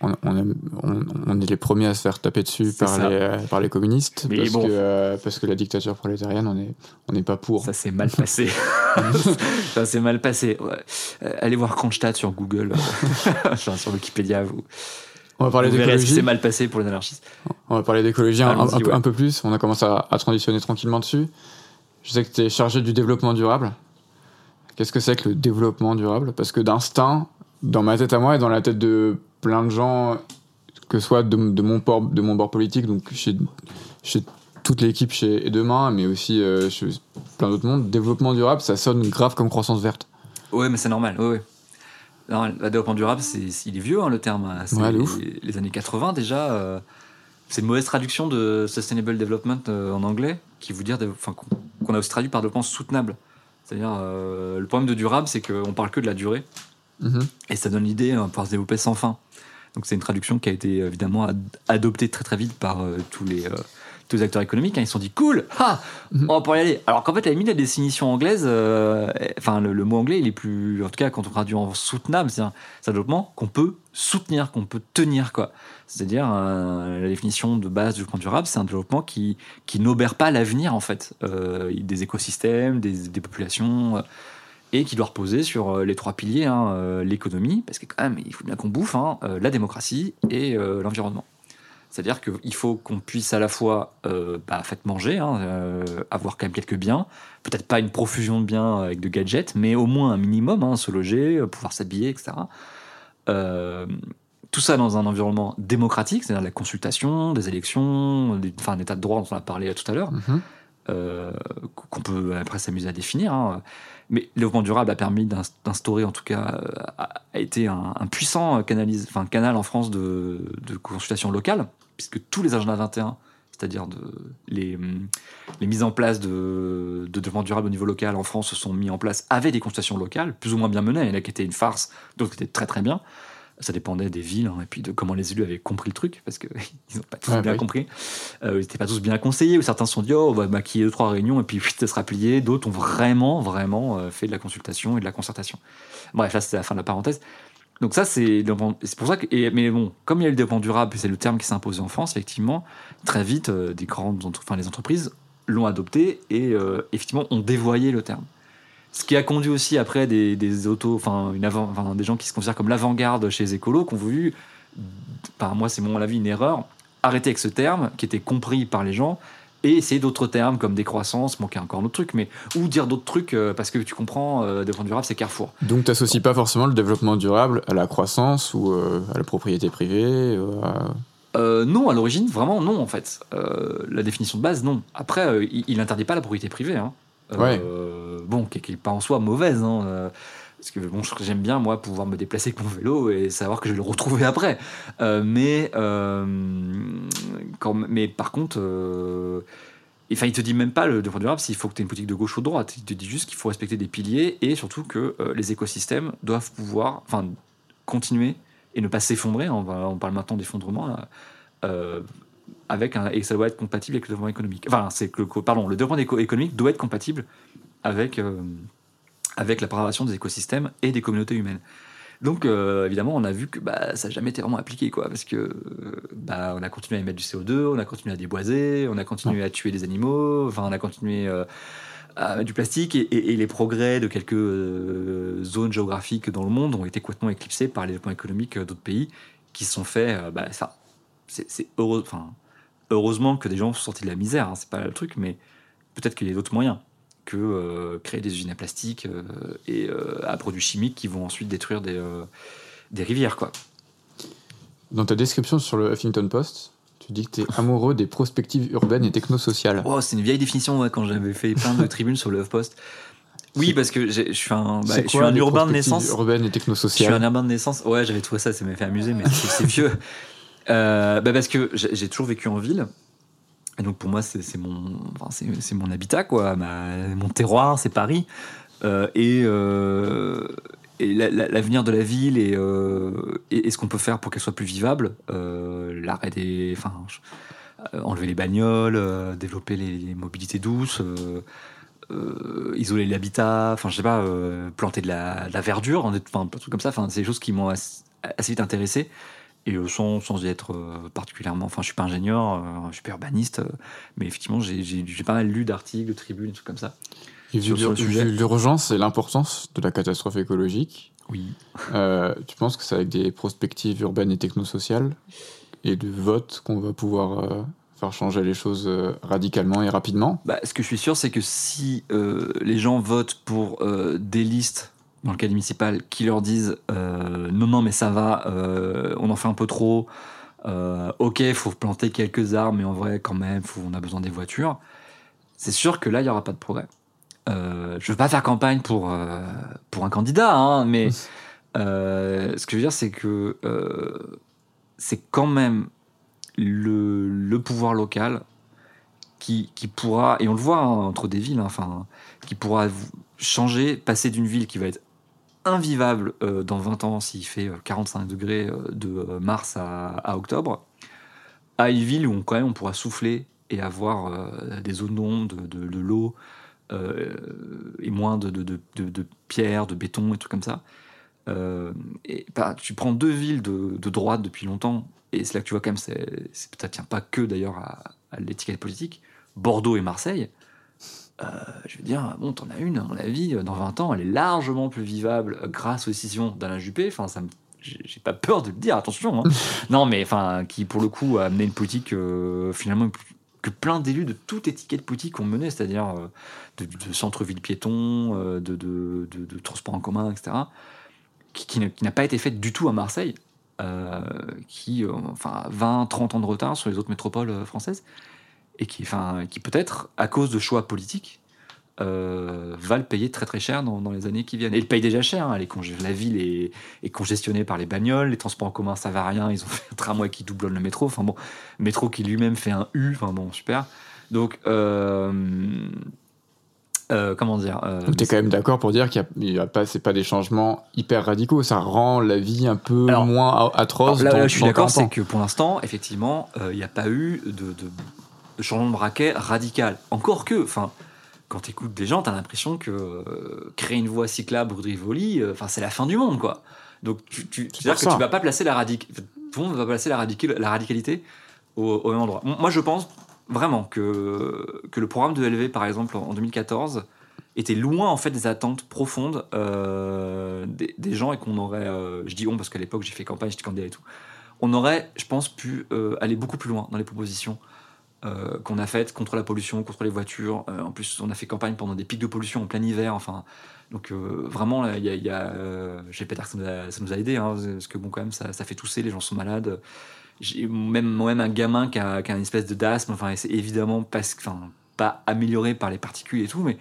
on, on aime- on- on est les premiers à se faire taper dessus C'est par ça. les, euh, par les communistes, Mais parce, bon. que, parce que la dictature prolétarienne, on n'est on n'est pas pour. Ça s'est mal passé. ça s'est mal passé. Ouais. Allez voir Kronstadt sur Google, enfin, sur Wikipédia. Vous, On va parler d'écologie. s'est mal passé pour les anarchistes. On va parler d'écologie un, peu- ouais. un peu plus. On a commencé à, à transitionner tranquillement dessus. Je sais que tu es chargé du développement durable. Qu'est-ce que c'est que le développement durable? Parce que d'instinct, dans ma tête à moi et dans la tête de plein de gens, que ce soit de, de mon, port, de mon bord politique, donc chez, chez toute l'équipe chez Et Demain, mais aussi euh, chez plein d'autres mondes, développement durable, ça sonne grave comme croissance verte. Ouais, mais c'est normal. Ouais, ouais. Non, le développement durable, c'est, il est vieux hein, le terme. hein. C'est Ouais, les, les années 80 déjà. euh, c'est une mauvaise traduction de Sustainable Development euh, en anglais, qui veut dire, qu'on, a aussi traduit par développement soutenable. C'est-à-dire, euh, le problème de durable, c'est qu'on parle que de la durée. Mhm. Et ça donne l'idée hein, de pouvoir se développer sans fin. Donc c'est une traduction qui a été évidemment ad- adoptée très très vite par euh, tous, les, euh, tous les acteurs économiques. hein. Ils se sont dit cool, ha, Mhm. on va pouvoir y aller. Alors qu'en fait, à la limite, la définition anglaise, enfin le, le mot anglais, il est plus, en tout cas quand on traduit en soutenable, c'est un, c'est un développement qu'on peut soutenir, qu'on peut tenir quoi. C'est-à-dire euh, la définition de base du développement durable, c'est un développement qui qui n'obère pas l'avenir en fait, euh, des écosystèmes, des, populations. euh, et qui doit reposer sur les trois piliers hein, l'économie, parce que quand même, il faut bien qu'on bouffe, hein, la démocratie et l'environnement. C'est-à-dire qu'il faut qu'on puisse à la fois bah, manger, hein, avoir quand même quelques biens, peut-être pas une profusion de biens avec de gadgets, mais au moins un minimum, se loger, pouvoir s'habiller, etc. Euh, tout ça dans un environnement démocratique, c'est-à-dire la consultation, des élections, des, enfin, un état de droit dont on a parlé tout à l'heure Mhm. euh, qu'on peut après s'amuser à définir. hein. Mais le développement durable a permis d'ins- d'instaurer, en tout cas, euh, a, a été un, un puissant canalise, enfin, canal en France de, de consultation locale, puisque tous les agendas 21, c'est-à-dire de, les, les mises en place de, de développement durable au niveau local en France se sont mis en place avec des consultations locales, plus ou moins bien menées. Il y en a qui étaient une farce, d'autres qui étaient très très bien. Ça dépendait des villes hein, et puis de comment les élus avaient compris le truc, parce qu'ils n'ont pas tous bien oui. compris. Euh, ils n'étaient pas tous bien conseillés, ou certains se sont dit, oh, on va maquiller deux, trois réunions, et puis ça sera plié. D'autres ont vraiment, vraiment euh, fait de la consultation et de la concertation. Bref, là, c'était la fin de la parenthèse. Donc ça, c'est pour ça que... mais bon, comme il y a le développement durable, c'est le terme qui s'est imposé en France, effectivement, très vite, euh, des grandes entre- les entreprises l'ont adopté et euh, effectivement ont dévoyé le terme. Ce qui a conduit aussi après des, des autos, enfin, une avant, enfin, des gens qui se considèrent comme l'avant-garde chez les écolos, qui ont voulu, par moi c'est mon avis une erreur, arrêter avec ce terme qui était compris par les gens et essayer d'autres termes comme décroissance, manquer encore un autre truc, mais ou dire d'autres trucs euh, parce que tu comprends, euh, développement durable c'est Carrefour. Donc, tu n'associes pas forcément le développement durable à la croissance ou euh, à la propriété privée à- non, à l'origine, vraiment non, en fait. La définition de base, non. Après, il, il interdit pas la propriété privée. Hein. Bon, qui n'est pas en soi mauvaise. Hein, parce que bon, j'aime bien, moi, pouvoir me déplacer avec mon vélo et savoir que je vais le retrouver après. Euh, mais, euh, mais par contre, euh, enfin, il te dit même pas le développement durable s'il faut que tu aies une politique de gauche ou de droite. Il te dit juste qu'il faut respecter des piliers et surtout que euh, les écosystèmes doivent pouvoir enfin, continuer et ne pas s'effondrer. On, parle maintenant d'effondrement. avec un, et ça doit être compatible avec le développement économique. Enfin, c'est que le- pardon, le développement éco- économique doit être compatible avec, avec la préservation des écosystèmes et des communautés humaines. Donc, euh, évidemment, on a vu que bah, ça n'a jamais été vraiment appliqué, quoi, parce que euh, bah, on a continué à émettre du CO2, on a continué à déboiser, on a continué à tuer des animaux, enfin, on a continué euh, à mettre du plastique, et, et- et les progrès de quelques zones géographiques dans le monde ont été complètement éclipsés par les développements économiques d'autres pays qui se sont faits. bah, ça, c'est heureux, heureusement que des gens sont sortis de la misère, hein, c'est pas le truc, mais peut-être qu'il y a d'autres moyens que euh, créer des usines à plastique euh, et euh, à produits chimiques qui vont ensuite détruire des, des rivières, quoi. Dans ta description sur le Huffington Post, tu dis que tu es amoureux des prospectives urbaines et technosociales. Oh, c'est une vieille définition quand j'avais fait plein de tribunes sur le HuffPost. Oui, parce que je suis un, bah, je suis un urbain de naissance. Urbaines et Je suis un urbain de naissance. Ouais, j'avais trouvé ça, ça m'a fait amuser, mais c'est vieux. Bah parce que j'ai toujours vécu en ville. Et donc pour moi, c'est mon, enfin, mon habitat, quoi. Mon terroir, c'est Paris. Euh, et euh, l'avenir de la ville et, euh, et, et ce qu'on peut faire pour qu'elle soit plus vivable. euh, L'arrêt des. Enfin, euh, enlever les bagnoles, euh, développer les, mobilités douces. euh, euh, isoler l'habitat, enfin je sais pas, euh, planter de la, la verdure, enfin trucs comme ça, enfin c'est des choses qui m'ont assez, assez vite intéressé et euh, sans, sans y être euh, particulièrement, enfin je suis pas ingénieur, euh, je suis pas urbaniste, euh, mais effectivement j'ai- pas mal lu d'articles, de tribunes, des trucs comme ça. Et vu le l'urgence et l'importance de la catastrophe écologique, Oui. euh, tu penses que c'est avec des prospectives urbaines et technosociales et de vote qu'on va pouvoir euh, faire changer les choses euh, radicalement et rapidement? Bah, ce que je suis sûr, c'est que si les gens votent pour des listes, dans le cas municipal, qui leur disent euh, non, non, mais ça va, euh, on en fait un peu trop, euh, ok, il faut planter quelques arbres, mais en vrai, quand même, faut, on a besoin des voitures, c'est sûr que là, il n'y aura pas de progrès. Euh, je veux pas faire campagne pour, pour un candidat, hein, mais ce que je veux dire, c'est que c'est quand même le, le pouvoir local qui, qui pourra, et on le voit hein, entre des villes, hein, enfin, qui pourra changer, passer d'une ville qui va être invivable euh, dans 20 ans s'il fait euh, 45 degrés euh, de euh, mars à, octobre, à une ville où on, quand même on pourra souffler et avoir euh, des zones d'ombre, de, de- de l'eau, euh, et moins de, de, de, pierres, de béton et trucs comme ça. Euh, et bah, tu prends deux villes de, droite depuis longtemps, et c'est là que tu vois quand même, ça tient pas que d'ailleurs à, à l'étiquette politique, Bordeaux et Marseille. Euh, je veux dire, bon, t'en as une, à mon avis, dans 20 ans, elle est largement plus vivable grâce aux décisions d'Alain Juppé. Enfin, ça me- j'ai pas peur de le dire, attention. hein. non, mais enfin, qui pour le coup a amené une politique euh, finalement que plein d'élus de toute étiquette politique ont mené, c'est-à-dire euh, de, de centre-ville piéton, euh, de, de, de, transport en commun, etc., qui, qui n'a- pas été faite du tout à Marseille, euh, qui euh, enfin, a 20, 30 ans de retard sur les autres métropoles euh, françaises, et qui, enfin, qui peut-être, à cause de choix politiques, euh, va le payer très très cher dans, dans les années qui viennent. Et il paye déjà cher. hein. Les la ville est, est congestionnée par les bagnoles, les transports en commun ça va rien. Ils ont fait un tramway qui doublonne le métro. Enfin bon, métro qui lui-même fait un U. Enfin bon, super. Donc, euh, euh, comment dire euh, Donc t'es quand même d'accord pour dire qu'il y a, pas, c'est pas des changements hyper radicaux, ça rend la vie un peu Alors, moins atroce. Alors là, dans- là, je suis d'accord, 40 c'est que pour l'instant, effectivement, il n'y a pas eu de, de- de changement de braquet radical. Encore que, enfin, quand tu écoutes des gens, tu as l'impression que euh, créer une voie cyclable rue de Rivoli, euh, enfin, c'est la fin du monde, quoi. Donc, tu, tu, C'est c'est-à-dire que tu vas pas placer la radic... Tout le monde va placer la, radical- la radicalité au, au même endroit. Moi, je pense vraiment que, que le programme de LV, par exemple, en 2014, était loin en fait des attentes profondes euh, des, des gens et qu'on aurait, euh, je dis on parce qu'à l'époque j'ai fait campagne, j'étais candidat et tout, on aurait, je pense, pu euh, aller beaucoup plus loin dans les propositions euh, qu'on a faites contre la pollution, contre les voitures. Euh, en plus, on a fait campagne pendant des pics de pollution en plein hiver. Enfin, donc euh, vraiment, il y a, y a, que ça nous a, ça aidé, hein, parce que bon, quand même, ça, fait tousser, les gens sont malades. J'ai même moi-même un gamin qui a, une espèce de d'asthme. Enfin, c'est évidemment pas, amélioré par les particules et tout, mais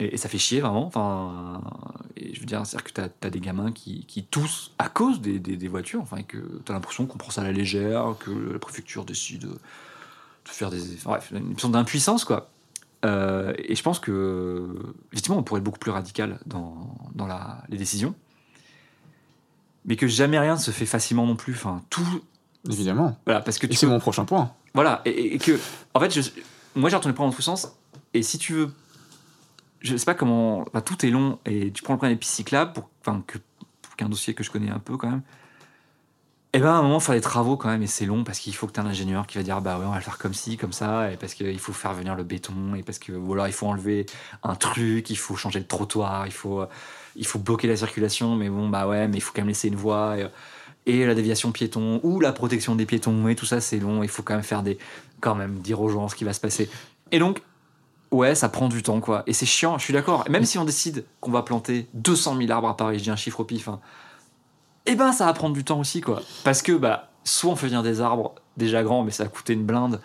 et, ça fait chier vraiment. Enfin, et je veux dire, c'est-à-dire que tu as, des gamins qui, qui toussent à cause des, voitures, enfin, et que tu as l'impression qu'on prend ça à la légère, que la préfecture décide de, de faire des. bref, une sorte d'impuissance, quoi. Euh, et je pense que, effectivement, on pourrait être beaucoup plus radical dans, dans la, les décisions. Mais que jamais rien ne se fait facilement non plus. Enfin, tout. Évidemment. Voilà, parce que c'est mon prochain point. voilà, et, et que, en fait, je, moi j'ai retourné prendre dans tous sens, et si tu veux, je sais pas comment, enfin, tout est long, et tu prends le plan des pistes cyclables, pour, enfin, que, pour qu'un dossier que je connais un peu quand même, et ben à un moment, faut des travaux quand même, et c'est long, parce qu'il faut que tu aies un ingénieur qui va dire, bah ouais, on va le faire comme ci, comme ça, et parce qu'il faut faire venir le béton, et parce que, ou alors il faut enlever un truc, il faut changer le trottoir, il faut, il faut bloquer la circulation, mais bon, bah ouais, mais il faut quand même laisser une voie, et, et la déviation piéton ou la protection des piétons et tout ça c'est long il faut quand même faire des quand même dire aux gens ce qui va se passer. Et donc ouais ça prend du temps quoi. Et c'est chiant je suis d'accord. Même si on décide qu'on va planter 200 000 arbres à Paris je dis un chiffre au pif hein, eh ben ça va prendre du temps aussi quoi parce que bah soit on fait venir des arbres déjà grands mais ça va coûter une blinde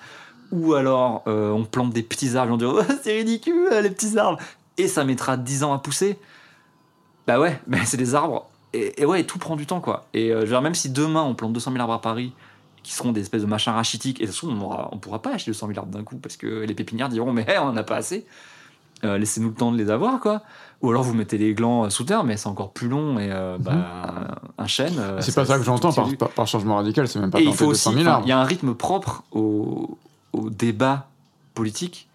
ou alors euh, on plante des petits arbres et on dit oh, c'est ridicule les petits arbres et ça mettra 10 ans à pousser bah ouais mais c'est des arbres et, ouais, tout prend du temps, quoi. Et euh, dire, même si demain on plante 200 000 arbres à Paris, qui seront des espèces de machins rachitiques, et de toute façon, on pourra pas acheter 200 000 arbres d'un coup, parce que les pépinières diront, mais on en a pas assez. Euh, Laissez-nous le temps de les avoir, quoi. Ou alors vous mettez les glands euh, sous terre, mais c'est encore plus long, et euh, bah, un chêne. c'est pas ça que j'entends par, continue. par, par changement radical, c'est même pas Et il faut aussi, 200 000 enfin, arbres. il y a un rythme propre au, au débat politique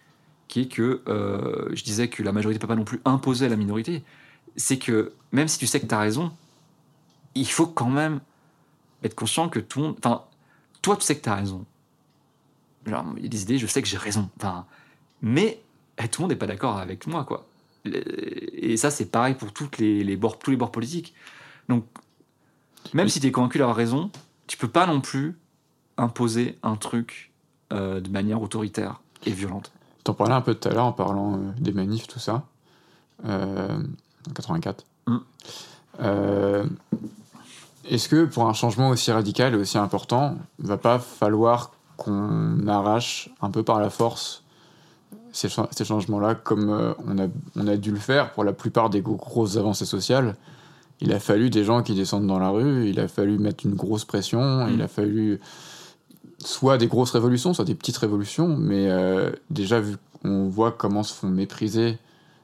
qui est que euh, je disais que la majorité ne peut pas non plus imposer à la minorité. C'est que même si tu sais que tu as raison, il faut quand même être conscient que tout le monde. Enfin, toi, tu sais que tu as raison. Genre, il y a des idées, je sais que j'ai raison. Enfin, mais eh, tout le monde n'est pas d'accord avec moi, quoi. Et ça, c'est pareil pour toutes les, les bords, tous les bords politiques. Donc, même si tu es convaincu d'avoir raison, tu peux pas non plus imposer un truc euh, de manière autoritaire et violente. T'en parlais un peu tout à l'heure en parlant euh, des manifs, tout ça. Euh, en 84. Mm. Est-ce que pour un changement aussi radical et aussi important, il va pas falloir qu'on arrache un peu par la force ces, cha- ces changements-là, comme euh, on, a, on a dû le faire pour la plupart des gros- grosses avancées sociales Il a fallu des gens qui descendent dans la rue, il a fallu mettre une grosse pression, Mm. il a fallu soit des grosses révolutions, soit des petites révolutions, mais euh, déjà vu on voit comment se font mépriser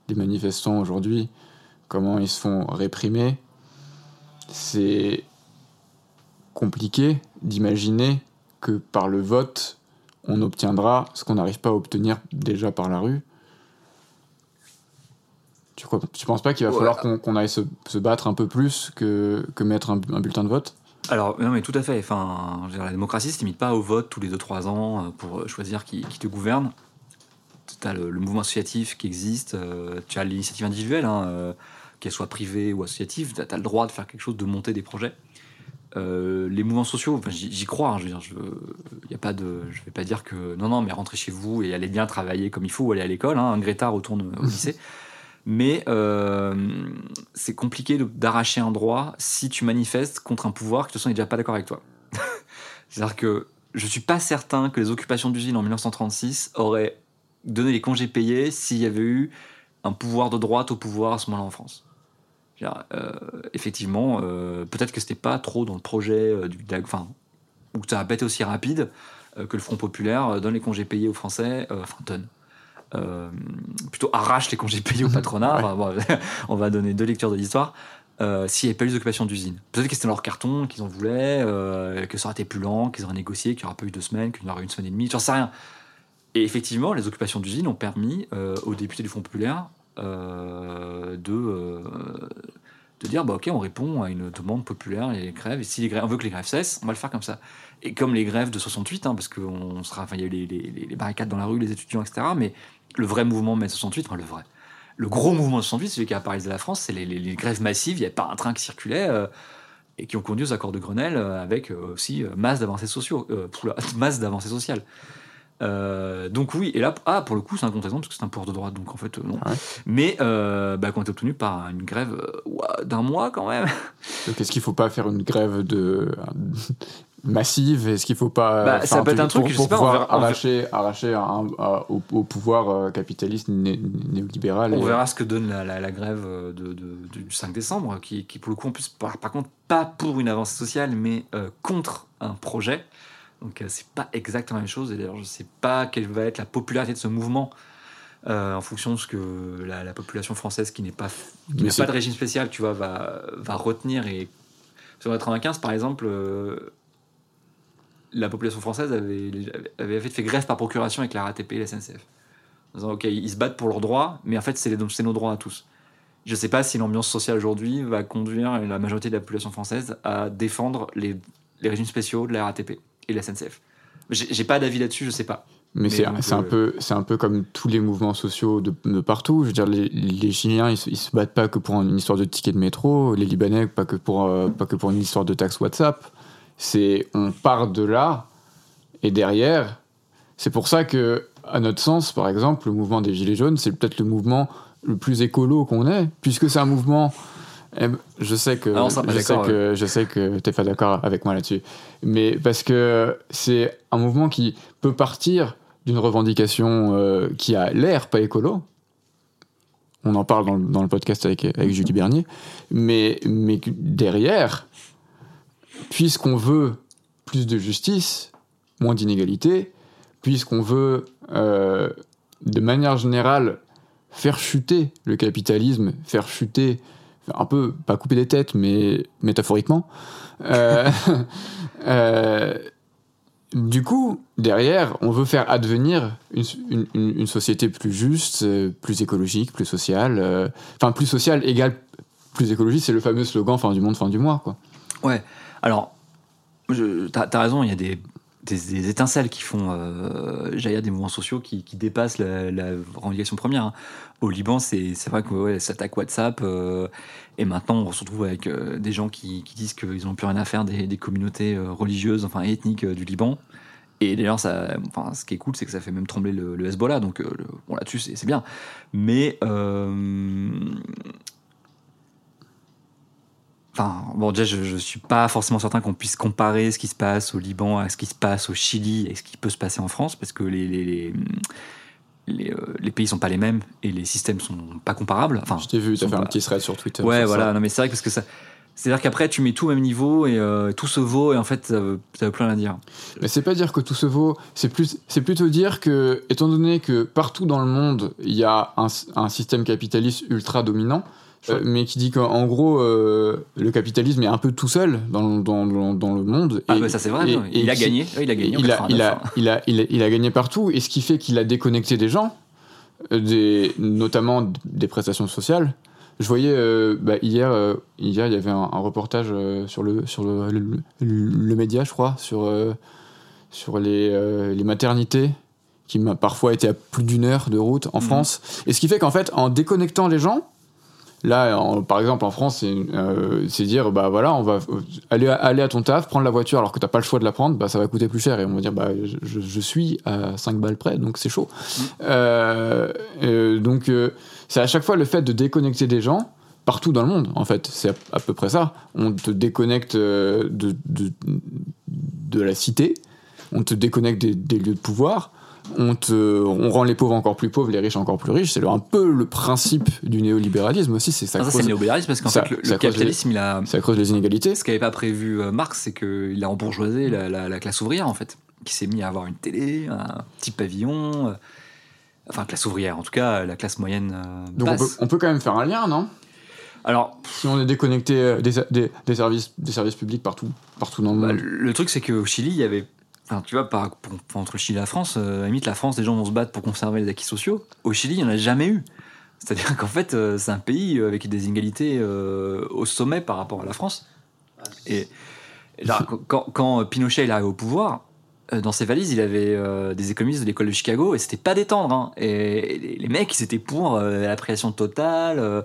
des manifestants aujourd'hui, comment ils se font réprimer, c'est compliqué d'imaginer que par le vote, on obtiendra ce qu'on n'arrive pas à obtenir déjà par la rue. Tu, crois, tu penses pas qu'il va Ouais. falloir qu'on aille se, se battre un peu plus que, que mettre un, un bulletin de vote? Alors, non, mais tout à fait. Enfin, la démocratie ne se limite pas au vote tous les 2-3 ans euh, pour choisir qui, qui te gouverne. tu as le, le mouvement associatif qui existe, euh, tu as l'initiative individuelle, hein, euh, qu'elle soit privée ou associative, tu as, le droit de faire quelque chose, de monter des projets. Euh, les mouvements sociaux, enfin, j'y crois, hein, je veux dire, je, y a pas de, je vais pas dire que non, non, mais rentrez chez vous et allez bien travailler comme il faut ou aller à l'école. Hein, Greta retourne au lycée. Mais euh, c'est compliqué d'arracher un droit si tu manifestes contre un pouvoir qui de toute façon n'est déjà pas d'accord avec toi. C'est-à-dire que je suis pas certain que les occupations d'usines en 1936 auraient donné les congés payés s'il y avait eu un pouvoir de droite au pouvoir à ce moment-là en France. Euh, effectivement, euh, peut-être que c'était pas trop dans le projet euh, du DAG, enfin, ou que ça pas été aussi rapide que le Front Populaire donne les congés payés aux Français, enfin donne. Plutôt arrache les congés payés au patronat. Enfin, bon, on va donner deux lectures de l'histoire. S'il n'y avait pas eu les occupations d'usines, peut-être que c'était leur carton, qu'ils en voulaient, que ça aurait été plus lent, qu'ils auraient négocié, qu'il n'y aurait pas eu deux semaines, qu'il y en aurait une semaine et demie, j'en sais rien. Et effectivement, les occupations d'usines ont permis euh, aux députés du Front Populaire euh, de, euh, de dire bah, ok, on répond à une demande populaire, les grèves, et si les grèves, on veut que les grèves cessent, on va le faire comme ça. Et comme les grèves de 68, hein, parce qu'on sera, enfin, il y a eu les, les- les barricades dans la rue, les étudiants, etc. Mais le vrai mouvement mai 68, enfin, le vrai, le gros mouvement de 68, celui qui a paralysé la France, c'est les, grèves massives. Il n'y avait pas un train qui circulait. euh, et qui ont conduit aux accords de Grenelle avec aussi masse d'avancées sociaux, euh, masse d'avancées sociales. Euh, donc oui, et là, ah, pour le coup, c'est un contre-exemple parce que c'est un pouvoir de droite, donc en fait, euh, non. Ouais. Mais euh, bah, qu'on été obtenu par une grève euh, d'un mois quand même. Donc est-ce qu'il faut pas faire une grève de massive? Est-ce qu'il faut pas Bah, ça peut être un truc, pour, je pour sais pas, pouvoir verra- on verra- arracher, arracher un- un- au, au pouvoir capitaliste né- néolibéral On et- verra ce que donne la, la- la grève de, de- du 5 décembre, qui, qui pour le coup, en plus, par, par contre, pas pour une avancée sociale, mais contre un projet. Donc, euh, c'est pas exactement la même chose. Et d'ailleurs, je sais pas quelle va être la popularité de ce mouvement euh, en fonction de ce que la, la population française qui n'est pas, qui n'a pas de régime spécial, tu vois, va, va retenir. Et sur 95, par exemple, euh, la population française avait, avait fait grève par procuration avec la RATP et la SNCF. En disant, ok, ils se battent pour leurs droits, mais en fait, c'est nos droits à tous. Je ne sais pas si l'ambiance sociale aujourd'hui va conduire la majorité de la population française à défendre les, les régimes spéciaux de la RATP et la SNCF. J'ai pas d'avis là-dessus, je sais pas. Mais, Mais c'est un, euh, peu, c'est un peu comme tous les mouvements sociaux de, de partout. Je veux dire, les, les Chiliens, ils, se- ils se battent pas que pour une histoire de ticket de métro, les Libanais, pas que pour, euh, pas que pour une histoire de taxe WhatsApp. C'est on part de là, et derrière, c'est pour ça que, à notre sens, par exemple, le mouvement des Gilets jaunes, c'est peut-être le mouvement le plus écolo qu'on ait, puisque c'est un mouvement. Eh ben, Je sais que Ah, je sais d'accord, que je sais que t'es pas d'accord avec moi là-dessus, mais parce que c'est un mouvement qui peut partir d'une revendication euh, qui a l'air pas écolo. On en parle dans, le- dans le podcast avec, avec Julie Bernier, mais, mais derrière, puisqu'on veut plus de justice, moins d'inégalité, puisqu'on veut euh, de manière générale faire chuter le capitalisme, faire chuter, un peu, pas couper des têtes, mais métaphoriquement, euh, euh, du coup, derrière, on veut faire advenir une, une- société plus juste, euh, plus écologique, plus sociale. Enfin, plus sociale égale plus écologique, c'est le fameux slogan fin du monde, fin du mois. Quoi. Ouais, alors, t'as as raison, il y a des, des, des étincelles qui font euh, jaillir des mouvements sociaux qui, qui dépassent la, la revendication première. hein. Au Liban, c'est vrai que ouais, ça attaque WhatsApp, euh, et maintenant on se retrouve avec euh, des gens qui, disent qu'ils n'ont plus rien à faire des, communautés euh, religieuses, enfin ethniques du Liban. Et d'ailleurs, ce qui est cool, c'est que ça fait même trembler le, Hezbollah, donc le- bon, là-dessus, c'est bien. Mais Enfin, bon, déjà, je, je suis pas forcément certain qu'on puisse comparer ce qui se passe au Liban à ce qui se passe au Chili et ce qui peut se passer en France, parce que les, les, euh, les pays sont pas les mêmes et les systèmes sont pas comparables. Enfin, Je t'ai vu, t'as fait un pas- petit thread sur Twitter. Ouais, voilà, ça. non, mais c'est vrai parce que ça. C'est-à-dire qu'après, tu mets tout au même niveau et euh, tout se vaut, et en fait, ça veut, ça veut plus rien dire. Mais c'est pas dire que tout se vaut, c'est plus, c'est plutôt dire que, étant donné que partout dans le monde, il y a un, un système capitaliste ultra dominant, euh, mais qui dit qu'en gros, euh, le capitalisme est un peu tout seul dans, dans, dans, dans le monde. Ah, Et- bah, ça, c'est vrai, et- il a gagné. Il a gagné. il a, il, 89, a, il, a, il, a, il a gagné partout, et ce qui fait qu'il a déconnecté des gens, euh, des, notamment des prestations sociales. Je voyais euh, bah, hier, hier, il y avait un, un reportage sur, le, sur le, le, le média, je crois, sur, sur les, les maternités qui m'a parfois été à plus d'une heure de route en Mhm. France. Et ce qui fait qu'en fait, en déconnectant les gens, là, en- par exemple, en France, c'est euh, c'est dire, bah voilà, on va aller, à- aller à ton taf, prendre la voiture alors que t'as pas le choix de la prendre, bah ça va coûter plus cher. Et on va dire, bah je, suis à 5 balles près, donc c'est chaud. Euh, euh, donc euh, c'est à chaque fois le fait de déconnecter des gens partout dans le monde, en fait. C'est à, à peu près ça. On te déconnecte de, de, de la cité, on te déconnecte des, des lieux de pouvoir, on, te, on rend les pauvres encore plus pauvres, les riches encore plus riches. C'est un peu le principe du néolibéralisme aussi. C'est ça, Ah, ça, c'est le néolibéralisme parce qu'en fait, le, capitalisme, il a. ça creuse les inégalités. Ce qu'avait pas prévu euh, Marx, c'est qu'il a embourgeoisé la, la- la classe ouvrière, en fait, qui s'est mis à avoir une télé, un petit pavillon. euh, Enfin, classe ouvrière, en tout cas, la classe moyenne euh, Donc on peut, on peut quand même faire un lien, non? Alors, Si on est déconnecté euh, des, des, des services, des services publics partout, partout dans le bah, monde. le truc, c'est qu'au Chili, il y avait. Enfin, tu vois, par, pour- pour- entre le Chili et la France, euh, à la limite, la France, les gens vont se battre pour conserver les acquis sociaux. Au Chili, il n'y en a jamais eu. C'est-à-dire qu'en fait, euh, c'est un pays avec des inégalités euh, au sommet par rapport à la France. Et, et là, quand, quand Pinochet est arrivé au pouvoir, euh, dans ses valises, il avait euh, des économistes de l'école de Chicago et c'était pas détendre. hein. Et les, les mecs, ils étaient pour euh, la totale, euh,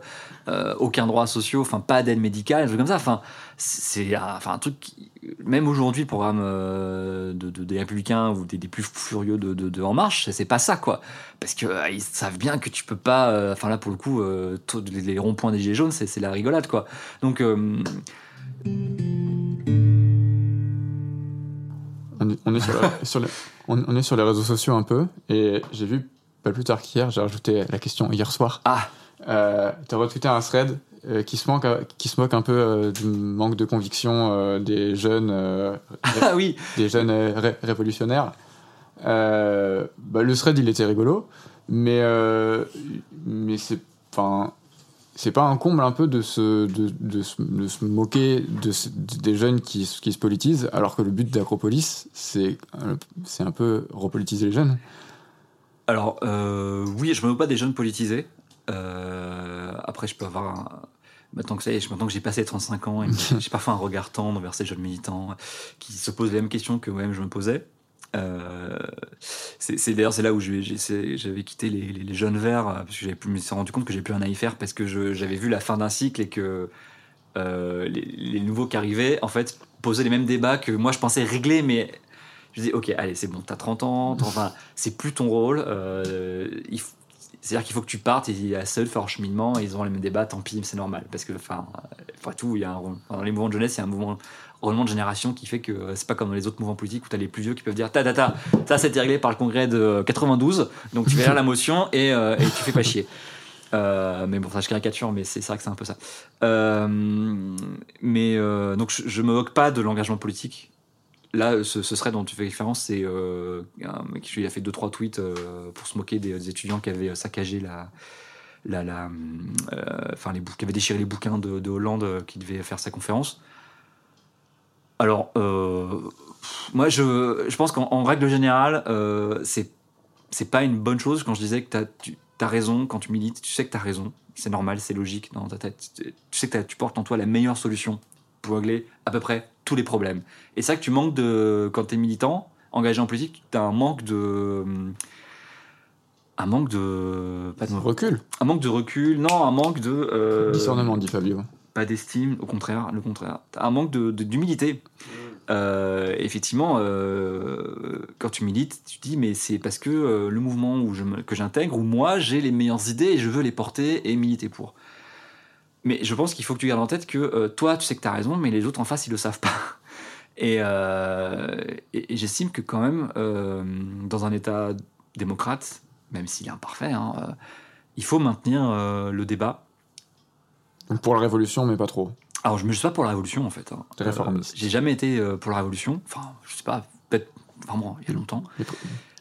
euh, aucun droit social, enfin pas d'aide médicale, un truc comme ça. Enfin, c'est un, enfin, un truc. qui- même aujourd'hui, le programme euh, de, de- des Républicains ou des, des plus furieux de, En Marche, c'est pas ça, quoi. Parce que euh, ils savent bien que tu peux pas. euh, Enfin là, pour le coup, euh, les, les ronds-points des gilets jaunes, c'est la rigolade, quoi. Donc. On est, on est sur, la- sur les, on, on est sur les réseaux sociaux un peu, et j'ai vu, pas plus tard qu'hier, j'ai rajouté la question hier soir. Ah Euh, T'as retweeté un thread qui, se manque, qui se moque un peu euh, du manque de conviction euh, des jeunes, euh, Ah oui des jeunes euh, ré- révolutionnaires. Euh, bah, le thread, il était rigolo, mais, euh, mais c'est enfin, c'est pas un comble un peu de se, de, de se, de se moquer de, des jeunes qui, se- qui se politisent, alors que le but d'Acropolis, c'est euh, c'est un peu repolitiser les jeunes. Alors, euh, oui, je me moque pas des jeunes politisés. Euh, après, je peux avoir. un- Maintenant que, ça y est, maintenant que j'ai passé 35 ans, j'ai parfois un regard tendre vers ces jeunes militants qui se posent les mêmes questions que moi-même je me posais. Euh, c'est d'ailleurs c'est là où j'avais quitté les, les- les jeunes verts euh, parce que je me suis rendu compte que j'ai plus rien à y faire parce que j'avais vu la fin d'un cycle et que euh, les, les nouveaux qui arrivaient en fait posaient les mêmes débats que moi je pensais régler mais je dis ok allez c'est bon t'as 30 ans enfin c'est plus ton rôle euh, il c'est-à-dire qu'il faut que tu partes et il y a seul faire un cheminement et ils auront les mêmes débats tant pis c'est normal. Parce que enfin après tout il y a un, dans les mouvements de jeunesse il y a un mouvement de génération qui fait que c'est pas comme dans les autres mouvements politiques où tu as les plus vieux qui peuvent dire ta ta ta ça c'était réglé par le congrès de 92 donc tu vas lire la motion et, euh, et tu fais pas chier. Euh, mais bon ça je caricature mais c'est vrai que c'est un peu ça. Euh, mais donc je, je me moque pas de l'engagement politique là ce, ce serait dont tu fais référence c'est euh, un mec qui a fait deux trois tweets euh, pour se moquer des, étudiants qui avaient saccagé la euh, enfin les qui avaient déchiré les bouquins de, de Hollande euh, qui devait faire sa conférence. Alors, moi, je, je pense qu'en en règle générale, c'est c'est pas une bonne chose quand je disais que t'as- tu as raison quand tu milites, tu sais que tu as raison, c'est normal, c'est logique dans ta tête. Tu sais que tu portes en toi la meilleure solution pour régler à peu près tous les problèmes. Et c'est ça que tu manques de. Quand tu es militant, engagé en politique, tu as un manque de. Un manque de. Pas de Recul, un manque de recul, non, un manque de. euh, discernement, dit Fabio. pas d'estime, au contraire, le contraire. T'as un manque de, de- d'humilité. Euh, effectivement, euh, quand tu milites, tu te dis, mais c'est parce que euh, le mouvement où je me- que j'intègre, où moi j'ai les meilleures idées et je veux les porter et militer pour. Mais je pense qu'il faut que tu gardes en tête que euh, toi, tu sais que tu as raison, mais les autres en face, ils le savent pas. Et, euh, et- et j'estime que quand même, euh, dans un État démocrate, même s'il est imparfait, hein, il faut maintenir le débat. Pour la révolution, mais pas trop. Alors, je me suis pas pour la révolution en fait. hein. Réformiste. j'ai jamais été pour la révolution. Enfin, je sais pas, peut-être vraiment il y a longtemps. Les,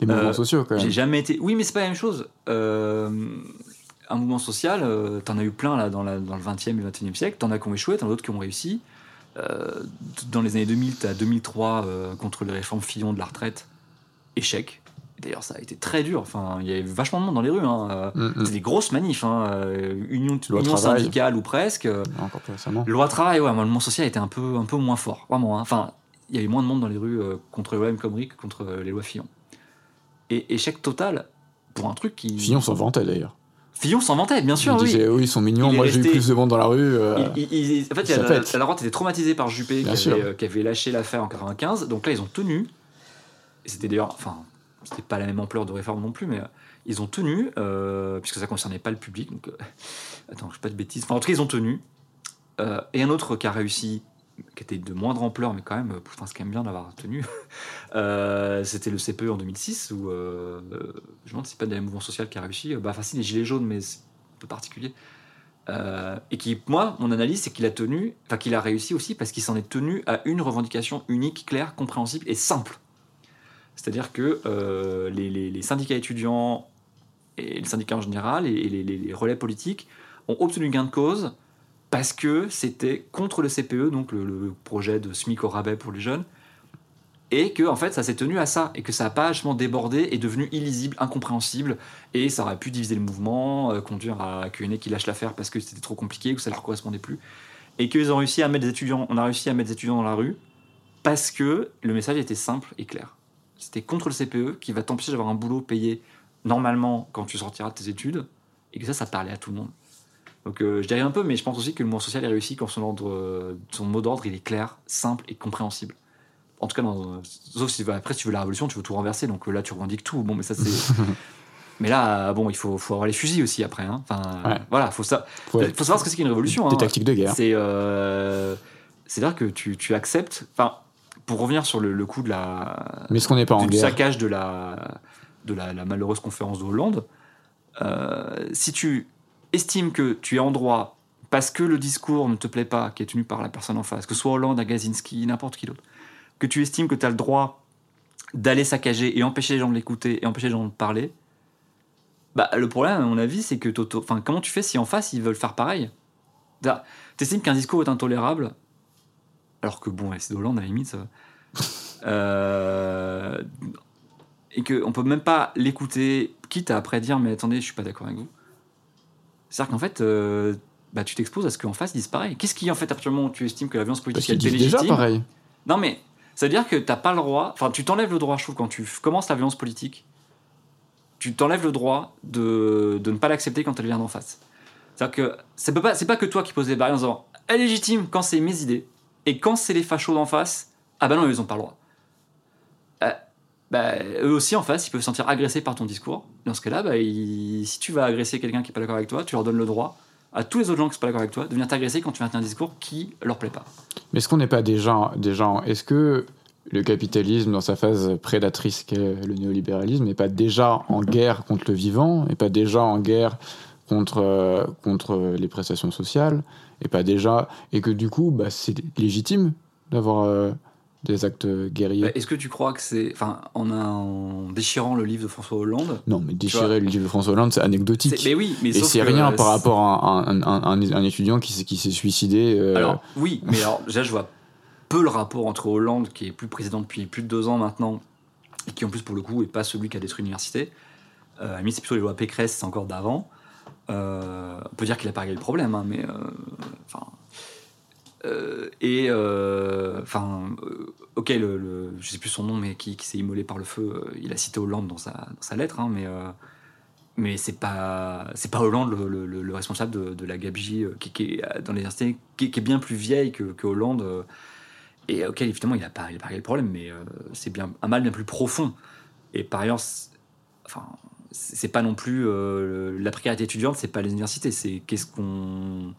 les mouvements sociaux, quand même. J'ai jamais été. Oui, mais c'est pas la même chose. Un mouvement social, euh, t'en as eu plein là dans, la- dans le 20e et 21e siècle. T'en as qui ont échoué, t'en as d'autres qui ont réussi. Euh, dans les années 2000, t'as 2003 euh, contre les réformes Fillon de la retraite. Échec. D'ailleurs, ça a été très dur. Enfin, il y avait vachement de monde dans les rues. Hein. Euh, Mm, mm. C'était des grosses manifs. Hein. Union, union syndicale ou presque. Encore plus récemment. Loi travail, ouais, le mouvement social était un peu, un peu moins fort, vraiment. hein. Enfin, il y avait moins de monde dans les rues contre les lois Khomri que contre les lois Fillon. Et échec total pour un truc qui. Fillon s'en vantait d'ailleurs. Fillon s'en vantait, bien sûr, il oui. disait, oui, ils sont mignons, Il moi j'ai eu plus de monde dans la rue. euh, Il- il- il- en fait, la, la droite était traumatisée par Juppé qui avait, euh, qui avait lâché l'affaire en 95. Donc là, ils ont tenu. C'était d'ailleurs, enfin, c'était pas la même ampleur de réforme non plus, mais euh, ils ont tenu, euh, puisque ça concernait pas le public. Donc, attends, je fais pas de bêtises. Enfin, en tout cas, ils ont tenu. Et un autre qui a réussi, qui était de moindre ampleur, mais quand même, euh, putain, c'est quand même bien d'avoir tenu. Euh, c'était le CPE en 2006, où euh, je me demande si pas des mouvements sociaux qui a réussi. Bah, enfin, si, les Gilets jaunes, mais c'est un peu particulier. Et qui, moi, mon analyse, c'est qu'il a tenu, enfin qu'il a réussi aussi parce qu'il s'en est tenu à une revendication unique, claire, compréhensible et simple. C'est-à-dire que les, syndicats étudiants et les syndicats en général et, les- les relais politiques ont obtenu gain de cause parce que c'était contre le CPE, donc le, projet de SMIC au rabais pour les jeunes, et que en fait ça s'est tenu à ça et que ça n'a pas justement débordé et devenu illisible, incompréhensible et ça aurait pu diviser le mouvement, euh, conduire à QNE qui lâche l'affaire parce que c'était trop compliqué ou ça leur correspondait plus et qu'ils ont réussi à mettre des étudiants, on a réussi à mettre des étudiants dans la rue parce que le message était simple et clair. C'était contre le CPE qui va t'empêcher d'avoir un boulot payé normalement quand tu sortiras de tes études et que ça, ça parlait à tout le monde. Donc euh, je dirais un peu, mais je pense aussi que le mouvement social est réussi quand son, ordre, euh, son mot d'ordre il est clair, simple et compréhensible. En tout cas, dans- sauf si après si tu veux la révolution, tu veux tout renverser, donc euh, là tu revendiques tout. Bon, mais ça c'est. mais là, euh, bon, il faut, faut avoir les fusils aussi après. Hein. Enfin, Ouais. voilà, faut ça. faut- faut savoir ce que c'est qu'une révolution. Des hein. tactiques de guerre. C'est euh, c'est-à-dire que tu, tu acceptes. Enfin, pour revenir sur le, le coup de la Mais est-ce qu'on n'est pas en du guerre saccage de la de la, la malheureuse conférence de Hollande, euh, si tu estimes que tu es en droit parce que le discours ne te plaît pas, qui est tenu par la personne en face, que ce soit Hollande, Agazinski, n'importe qui d'autre, que tu estimes que tu as le droit d'aller saccager et empêcher les gens de l'écouter et empêcher les gens de parler, bah, le problème, à mon avis, c'est que enfin, comment tu fais si en face ils veulent faire pareil? Tu estimes qu'un discours est intolérable, alors que bon, c'est Hollande à la limite. ça- Euh, et qu'on peut même pas l'écouter, quitte à après dire Mais attendez, je suis pas d'accord avec vous. C'est-à-dire qu'en fait, euh, bah, tu t'exposes à ce qu'en face disent pareil. Qu'est-ce qui, en fait, à partir du moment où tu estimes que la violence politique est disent déjà légitime pareil. non, mais ça veut dire que t'as pas le droit. Enfin, tu t'enlèves le droit, je trouve, quand tu commences la violence politique. Tu t'enlèves le droit de, de ne pas l'accepter quand elle vient d'en face. C'est-à-dire que c'est pas, pas que toi qui poses des barrières en disant elle est légitime quand c'est mes idées. Et quand c'est les fachos d'en face, ah bah non, ils ont pas le droit. Bah, eux aussi en face, ils peuvent se sentir agressés par ton discours. Dans ce cas-là, bah, si tu vas agresser quelqu'un qui est pas d'accord avec toi, tu leur donnes le droit à tous les autres gens qui sont pas d'accord avec toi de venir t'agresser quand tu vas tenir un discours qui leur plaît pas. Mais est-ce qu'on n'est pas déjà, déjà en- Est-ce que le capitalisme, dans sa phase prédatrice qu'est le néolibéralisme, n'est pas déjà en guerre contre le vivant, et pas déjà en guerre contre, euh, contre les prestations sociales, et pas déjà. Et que du coup, bah, c'est légitime d'avoir euh, des actes guerriers Bah, Est-ce que tu crois que c'est. Enfin, en, en déchirant le livre de François Hollande. Non, mais déchirer le livre de François Hollande, c'est anecdotique. Mais oui, mais Et c'est rien euh, par rapport à un, un- un- un étudiant qui, s'est- qui s'est suicidé. euh, Alors, oui, mais alors, déjà, je vois peu le rapport entre Hollande, qui est plus président depuis plus de deux ans maintenant, et qui en plus, pour le coup, est pas celui qui a détruit l'université. Euh, à la limite, c'est plutôt les lois Pécresse, c'est encore d'avant. Euh, on peut dire qu'il a pas réglé le problème, hein, mais. euh, Enfin. Euh, et. euh, Enfin. euh, ok, le, le- je sais plus son nom, mais qui, s'est immolé par le feu, il a cité Hollande dans sa, lettre, hein, mais. mais c'est pas c'est pas Hollande le, le- le- le responsable de, la gabegie qui, est dans l'université qui, est bien plus vieille que, Hollande et auquel évidemment il a pas il a pas réglé le problème mais c'est bien un mal bien plus profond et par ailleurs enfin c'est pas non plus la précarité étudiante c'est pas les universités c'est qu'est-ce qu'on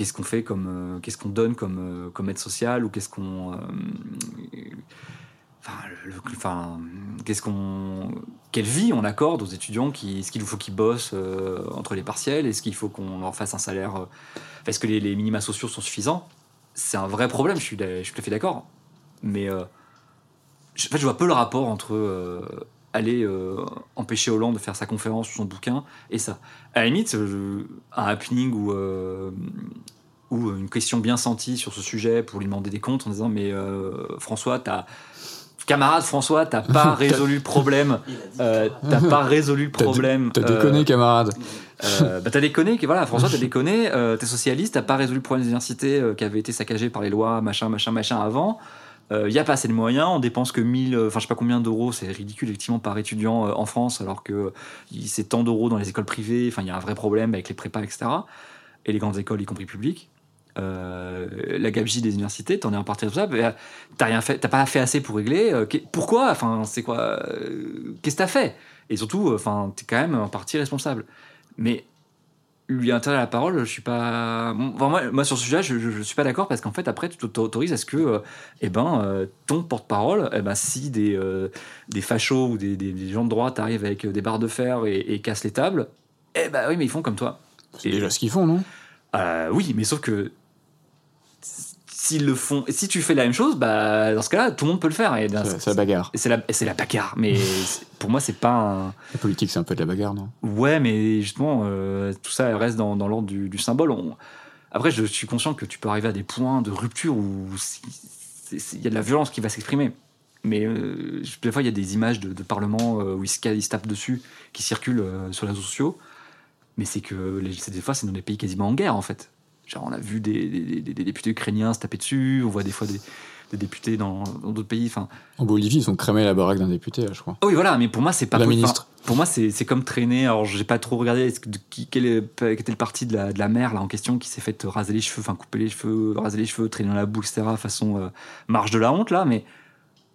qu'est-ce qu'on fait comme euh, qu'est-ce qu'on donne comme euh, comme aide sociale ou qu'est-ce qu'on euh, qu'est-ce qu'on quelle vie on accorde aux étudiants qui est-ce qu'il faut qu'ils bossent entre les partiels? Est-ce qu'il faut qu'on leur fasse un salaire est-ce que les, minima sociaux sont suffisants? C'est un vrai problème je suis je suis tout à fait d'accord. Mais en fait, je vois peu le rapport entre aller euh, empêcher Hollande de faire sa conférence ou son bouquin et ça à la limite euh, un happening ou euh, ou une question bien sentie sur ce sujet pour lui demander des comptes en disant mais François t'as camarade François t'as pas résolu le problème t'as pas résolu le problème T'as déconné, camarade. bah t'as déconné, voilà, François, t'as déconné, t'es socialiste, t'as pas résolu le problème des universités qui avait été saccagé par les lois, machin, machin, machin avant. Il n'y a pas assez de moyens, on dépense que 1000, euh, enfin je sais pas combien d'euros, c'est ridicule effectivement par étudiant euh, en France, alors que il- c'est tant d'euros dans les écoles privées, enfin il y a un vrai problème avec les prépas, etc. Et les grandes écoles, y compris publiques. Euh, la gabegie des universités, t'en es en partie responsable, euh, t'as rien fait, t'as pas fait assez pour régler. euh, pourquoi Enfin, c'est quoi euh, Qu'est-ce que t'as fait? Et surtout, euh, enfin, t'es quand même en partie responsable. Mais lui à la parole, je suis pas. Bon, enfin, moi, moi, sur ce sujet, je, je, je suis pas d'accord parce qu'en fait, après, tu t'autorises à ce que, euh, eh ben, euh, ton porte-parole, eh ben, si des, euh, des fachos ou des, des- des gens de droite arrivent avec des barres de fer et, et cassent les tables, eh ben oui, mais ils font comme toi. C'est déjà ce qu'ils font, non? Euh, oui, mais sauf que s'ils le font, si tu fais la même chose, bah dans ce cas-là, tout le monde peut le faire. Et C'est la bagarre. c'est la, c'est la bagarre. Mais pour moi, c'est pas un. La politique, c'est un peu de la bagarre, non? Ouais, mais justement, euh, tout ça reste dans, dans l'ordre du, du symbole. On- Après, je suis conscient que tu peux arriver à des points de rupture où il y a de la violence qui va s'exprimer. Mais euh, des fois, il y a des images de, de parlement euh, où ils se, ca- ils se tapent dessus, qui circulent euh, sur les réseaux sociaux. Mais c'est que les, c'est des fois, c'est dans des pays quasiment en guerre, en fait. Genre, on a vu des, des- des- des députés ukrainiens se taper dessus, on voit des fois des, députés dans d'autres pays. Enfin, En Bolivie, ils ont cramé la baraque d'un député, là, je crois. Oh oui, voilà, mais pour moi, c'est pas La enfin, ministre. pour moi, c'est comme traîner. Alors, j'ai pas trop regardé qui, quel, était le parti de la, de la mère là en question qui s'est fait raser les cheveux, enfin couper les cheveux, raser les cheveux, traîner dans la boue, etc. Façon euh, marche de la honte là, mais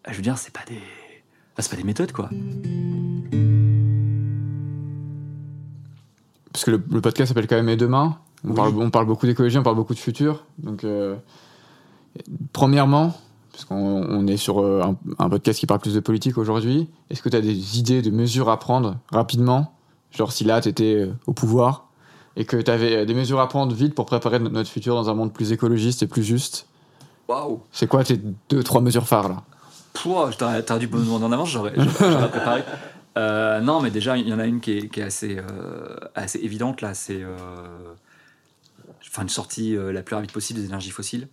euh, je veux dire, c'est pas des, enfin, c'est pas des méthodes quoi. Parce que le, le podcast s'appelle quand même Et demain? On, Oui. parle, on parle beaucoup d'écologie, on parle beaucoup de futur. Donc, euh, premièrement, parce qu'on on est sur euh, un, un podcast qui parle plus de politique aujourd'hui, est-ce que tu as des idées de mesures à prendre rapidement? Genre si là, tu étais au pouvoir et que tu avais des mesures à prendre vite pour préparer notre futur dans un monde plus écologiste et plus juste? Waouh. C'est quoi tes deux, trois mesures phares là? Pouah, t'aurais dû me demander en avance, j'aurais préparé. Euh, non, mais déjà, il y en a une qui est, qui est assez, euh, assez évidente là, c'est euh, enfin, une sortie euh, la plus rapide possible des énergies fossiles.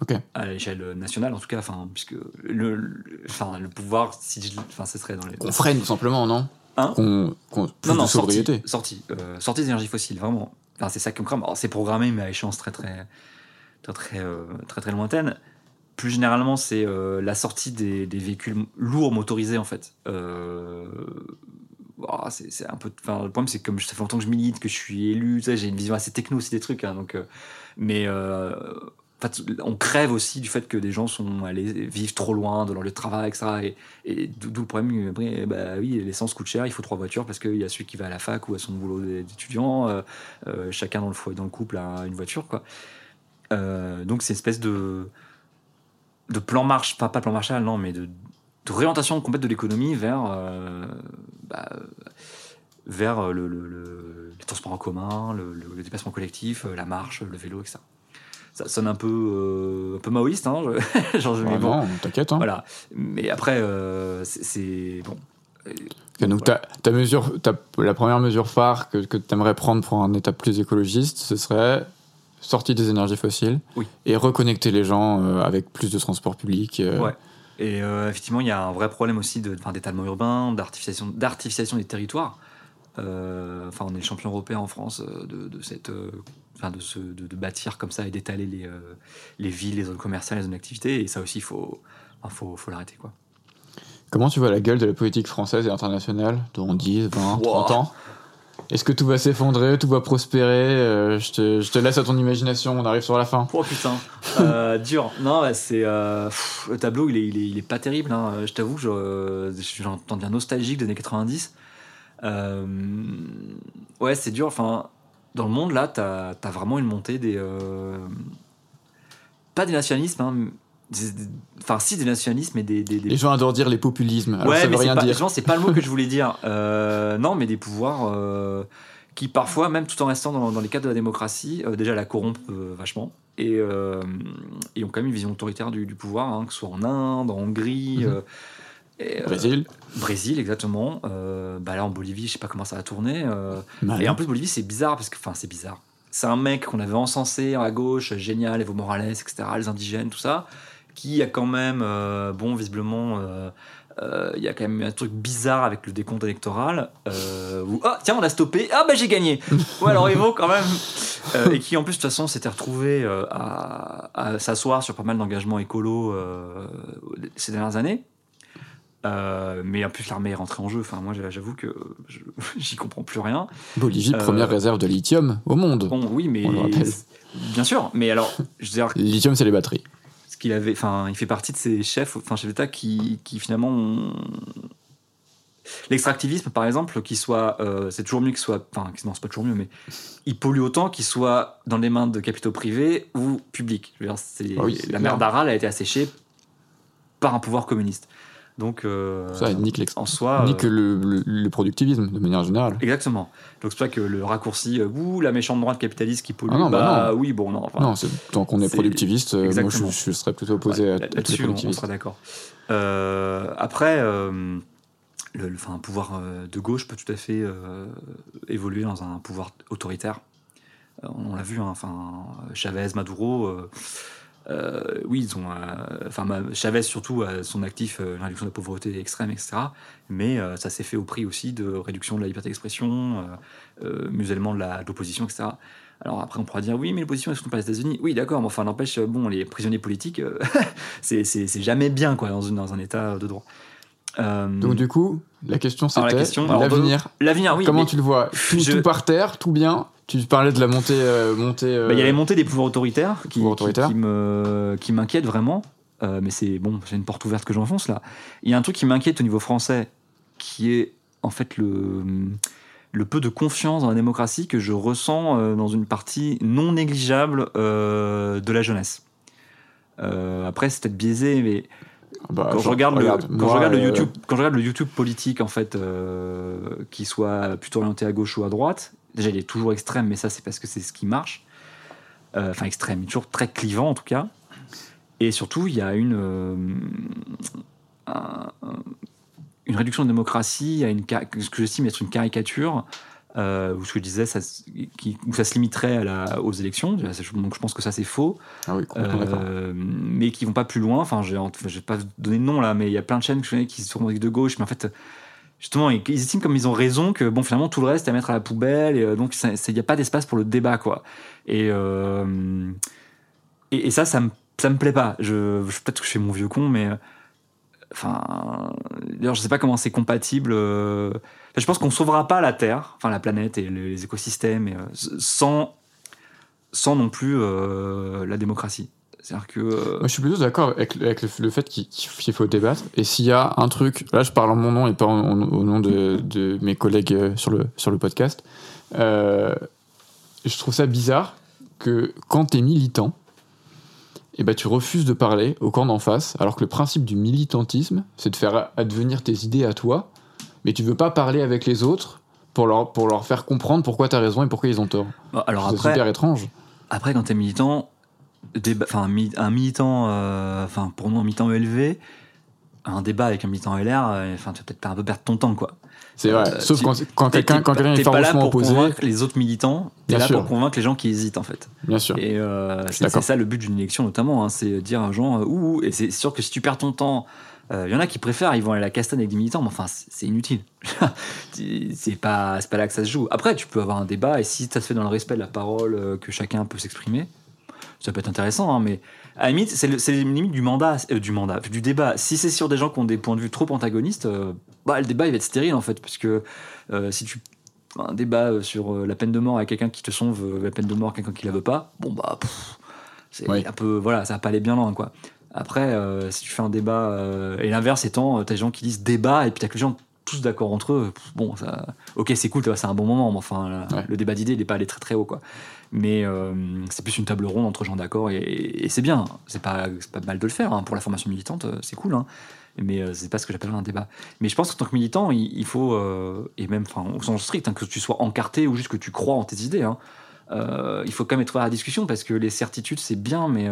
Ok. à l'échelle nationale en tout cas enfin puisque le, le- enfin le pouvoir si je- enfin ce serait dans les Qu'on freine tout simplement, non? Hein? Qu'on qu'on- plus non non de sortie sobriété. sortie euh, sortie des énergies fossiles vraiment enfin c'est ça qui me crame Alors, c'est programmé mais à échéance très très très très euh, très, très lointaine plus généralement c'est euh, la sortie des, des véhicules lourds motorisés en fait euh, ah, c'est un peu le problème c'est que comme ça fait longtemps que je milite que je suis élu j'ai une vision assez techno aussi des trucs hein, donc euh, mais euh, on crève aussi du fait que des gens sont allés vivre trop loin de leur lieu de travail, etc. Et, d'où le problème, après, bah oui, l'essence coûte cher, il faut trois voitures parce qu'il y a celui qui va à la fac ou à son boulot d'étudiant, euh, euh, chacun dans le dans le couple a une voiture, quoi. Euh, donc c'est une espèce de, de plan marche, pas, pas plan Marshall, non, mais de, de réorientation complète de l'économie vers, euh, bah, vers le, le, le- les transports en commun, le, déplacement collectif, euh, la marche, le vélo, etc. Ça sonne un peu, euh, un peu maoïste, hein, je- genre, je- mais bon, Vraiment, t'inquiète. Hein. voilà. Mais après, euh, c'est- c'est bon. Donc ta, ta mesure, ta- la première mesure phare que, que tu aimerais prendre pour un état plus écologiste, ce serait sortie des énergies fossiles Oui. et reconnecter les gens avec plus de transport public. euh, Ouais. Et euh, effectivement, il y a un vrai problème aussi d'étalement urbain, d'artificialisation d'artificialisation des territoires. Euh, Enfin, on est le champion européen en France euh, de, de cette, euh, enfin, de, ce, de, de bâtir comme ça et d'étaler les, les villes, les zones commerciales, les zones d'activité. Et ça aussi, il faut, enfin, faut, faut l'arrêter. quoi. Comment tu vois la gueule de la politique française et internationale dans 10, 20, 30 ans? Est-ce que tout va s'effondrer, tout va prospérer Euh, je, te, laisse à ton imagination, on arrive sur la fin. Oh putain, Euh, dur. Non, c'est euh, le tableau, il est, pas terrible. hein. Je t'avoue, je- j'entends bien nostalgique des années 90. Euh, ouais, c'est dur. Enfin, dans le monde là, t'as as vraiment une montée des pas des nationalismes, hein, enfin si des nationalismes, mais des, des, des- Les gens adorent dire les populismes, alors ouais, ça mais veut c'est rien pas, dire. c'est pas le mot que je voulais dire. Euh, non, mais des pouvoirs euh, qui parfois, même tout en restant dans, dans les cadres de la démocratie, euh, déjà la corrompent vachement et, et ont quand même une vision autoritaire du, du pouvoir, hein, que ce soit en Inde, en Hongrie. Mhm. et, euh, Brésil, Brésil, exactement. Euh, bah là, en Bolivie, je sais pas comment ça va tourner. euh, et en plus, Bolivie, c'est bizarre parce que, enfin, c'est bizarre. C'est un mec qu'on avait encensé à gauche, génial, Evo Morales, etc., les indigènes, tout ça, qui a quand même, euh, bon, visiblement, euh, euh, il y a quand même un truc bizarre avec le décompte électoral. Où, ah, tiens, on a stoppé, ah, bah j'ai gagné. Ouais, alors Evo, quand même. Et qui en plus de toute façon s'était retrouvé à, à s'asseoir sur pas mal d'engagements écolos ces dernières années. Euh, mais en plus l'armée est rentrée en jeu. Enfin moi j'avoue que j'y comprends plus rien. Bolivie, Euh, première réserve de lithium au monde. Bon oui mais On le rappelle. bien sûr. Mais alors je veux dire lithium, c'est les batteries. Qu'il avait, enfin, il fait partie de ces chefs, enfin, chefs d'État qui, qui finalement ont... L'extractivisme, par exemple, qu'il soit, euh, c'est toujours mieux qu'il soit, enfin, non, c'est pas toujours mieux, mais il pollue autant qu'il soit dans les mains de capitaux privés ou publics. Je veux dire, c'est- Ah oui, la mer d'Aral a été asséchée par un pouvoir communiste. Donc, euh, Ça nique, en soi, nique euh, le, le- le productivisme de manière générale. exactement. Donc c'est pour ça que le raccourci, euh, ouh, la méchante droite capitaliste qui pollue, Ah non, bah non. oui, bon, non, enfin, non, c'est- tant qu'on est productiviste, euh, moi je, je serais plutôt opposé Ouais, à, Là-dessus, on, on sera d'accord. Euh, après, euh, le, le- un pouvoir de gauche peut tout à fait évoluer dans un pouvoir autoritaire. On l'a vu, hein, enfin, Chavez, Maduro, euh, euh, oui, ils ont, euh, enfin, Chavez surtout son actif euh, la réduction de la pauvreté extrême, etc. Mais euh, ça s'est fait au prix aussi de réduction de la liberté d'expression, euh, euh, musellement de l'opposition, etc. Alors après, on pourra dire oui, mais l'opposition est soutenue par les États-Unis? Oui, d'accord, mais enfin, n'empêche, euh, bon, les prisonniers politiques, euh, c'est- jamais bien, quoi, dans, dans un état de droit. Euh, Donc du coup, la question c'était l'avenir. L'avenir, oui. Comment mais- tu le vois tout, je- tout par terre, tout bien Tu parlais de la montée... euh, montée euh, Bah, Il y a les montées des pouvoirs autoritaires qui, Pouvoirs qui- autoritaires. qui m'inquiètent vraiment. Euh, mais c'est bon, j'ai une porte ouverte que j'enfonce là. Il y a un truc qui m'inquiète au niveau français, qui est en fait le, le peu de confiance dans la démocratie que je ressens euh, dans une partie non négligeable euh, de la jeunesse. Euh, après, c'est peut-être biaisé, mais bah, quand je regarde, le, quand moi, je regarde le euh, YouTube, quand je regarde le YouTube politique en fait, euh, qui soit plutôt orienté à gauche ou à droite, déjà il est toujours extrême, mais ça c'est parce que c'est ce qui marche. Euh, Enfin extrême, il est toujours très clivant en tout cas. Et surtout, il y a une euh, un- un- une réduction de démocratie à une ce que j'estime être une caricature. Euh, où je disais, ça, qui- où ça se limiterait à la, aux élections. Donc je pense que ça c'est faux. Ah oui. Euh, mais qui vont pas plus loin. Enfin, je vais pas donner de nom là, mais il y a plein de chaînes que je connais qui se revendiquent de gauche, mais en fait, justement, ils, ils estiment comme ils ont raison que bon, finalement, tout le reste est à mettre à la poubelle, et euh, donc il n'y a pas d'espace pour le débat, quoi. Et, euh, et, et ça, ça me, ça me plaît pas. Je, je- peut-être que je fais mon vieux con, mais enfin, d'ailleurs, je sais pas comment c'est compatible. Je pense qu'on sauvera pas la Terre, enfin la planète et les écosystèmes, et, euh, sans sans non plus euh, la démocratie. C'est-à-dire que. euh, Moi, je suis plutôt d'accord avec, le, fait qu'il faut débattre. Et s'il y a un truc, là je parle en mon nom et pas au nom de, mes collègues sur le, sur le podcast, je trouve ça bizarre que quand tu es militant, eh ben, tu refuses de parler au camp d'en face, alors que le principe du militantisme, c'est de faire advenir tes idées à toi, mais tu veux pas parler avec les autres pour leur, pour leur faire comprendre pourquoi tu as raison et pourquoi ils ont tort. bah, alors C'est après, super étrange. après, quand t'es militant, déba- un mi- un militant, euh, pour nous, un militant ELV, un débat avec un militant LR, euh, enfin, tu vas peut-être un peu perdre ton temps, quoi. C'est vrai. Euh, Sauf tu- quand, quand quelqu'un quand quelqu'un est pas là pour opposé. convaincre les autres militants, t'es là sûr. pour convaincre les gens qui hésitent, en fait. Bien sûr. Et euh, c'est ça le but d'une élection, notamment, hein, c'est dire aux gens, ouh, et c'est sûr que si tu perds ton temps, il y en a qui préfèrent, ils vont aller à la castagne avec des militants, mais enfin, c'est inutile. c'est pas, pas là que ça se joue. Après, tu peux avoir un débat, et si ça se fait dans le respect de la parole, euh, que chacun peut s'exprimer, ça peut être intéressant, hein, mais à la limite, c'est limites du mandat, euh, du mandat, du débat. Si c'est sur des gens qui ont des points de vue trop antagonistes, euh, bah, le débat il va être stérile en fait, parce que euh, si tu un débat euh, sur euh, la peine de mort avec quelqu'un qui te sauve euh, la peine de mort quelqu'un qui la veut pas, bon bah c'est un peu voilà, ça va pas aller bien loin quoi. Après, euh, si tu fais un débat euh, et l'inverse étant, euh, t'as des gens qui disent débat et puis t'as que les gens tous d'accord entre eux. Bon, ça, ok, c'est cool, c'est un bon moment, mais enfin, la- Ouais. le débat d'idées, il est pas allé très très haut quoi. Mais euh, c'est plus une table ronde entre gens d'accord et, et c'est bien. C'est pas, pas mal de le faire hein. pour la formation militante, c'est cool. Hein. Mais c'est pas ce que j'appelle un débat. Mais je pense qu'en tant que militant, il, il faut, et même au sens strict, hein, que tu sois encarté ou juste que tu crois en tes idées, hein, il faut quand même être ouvert à la discussion parce que les certitudes, c'est bien, mais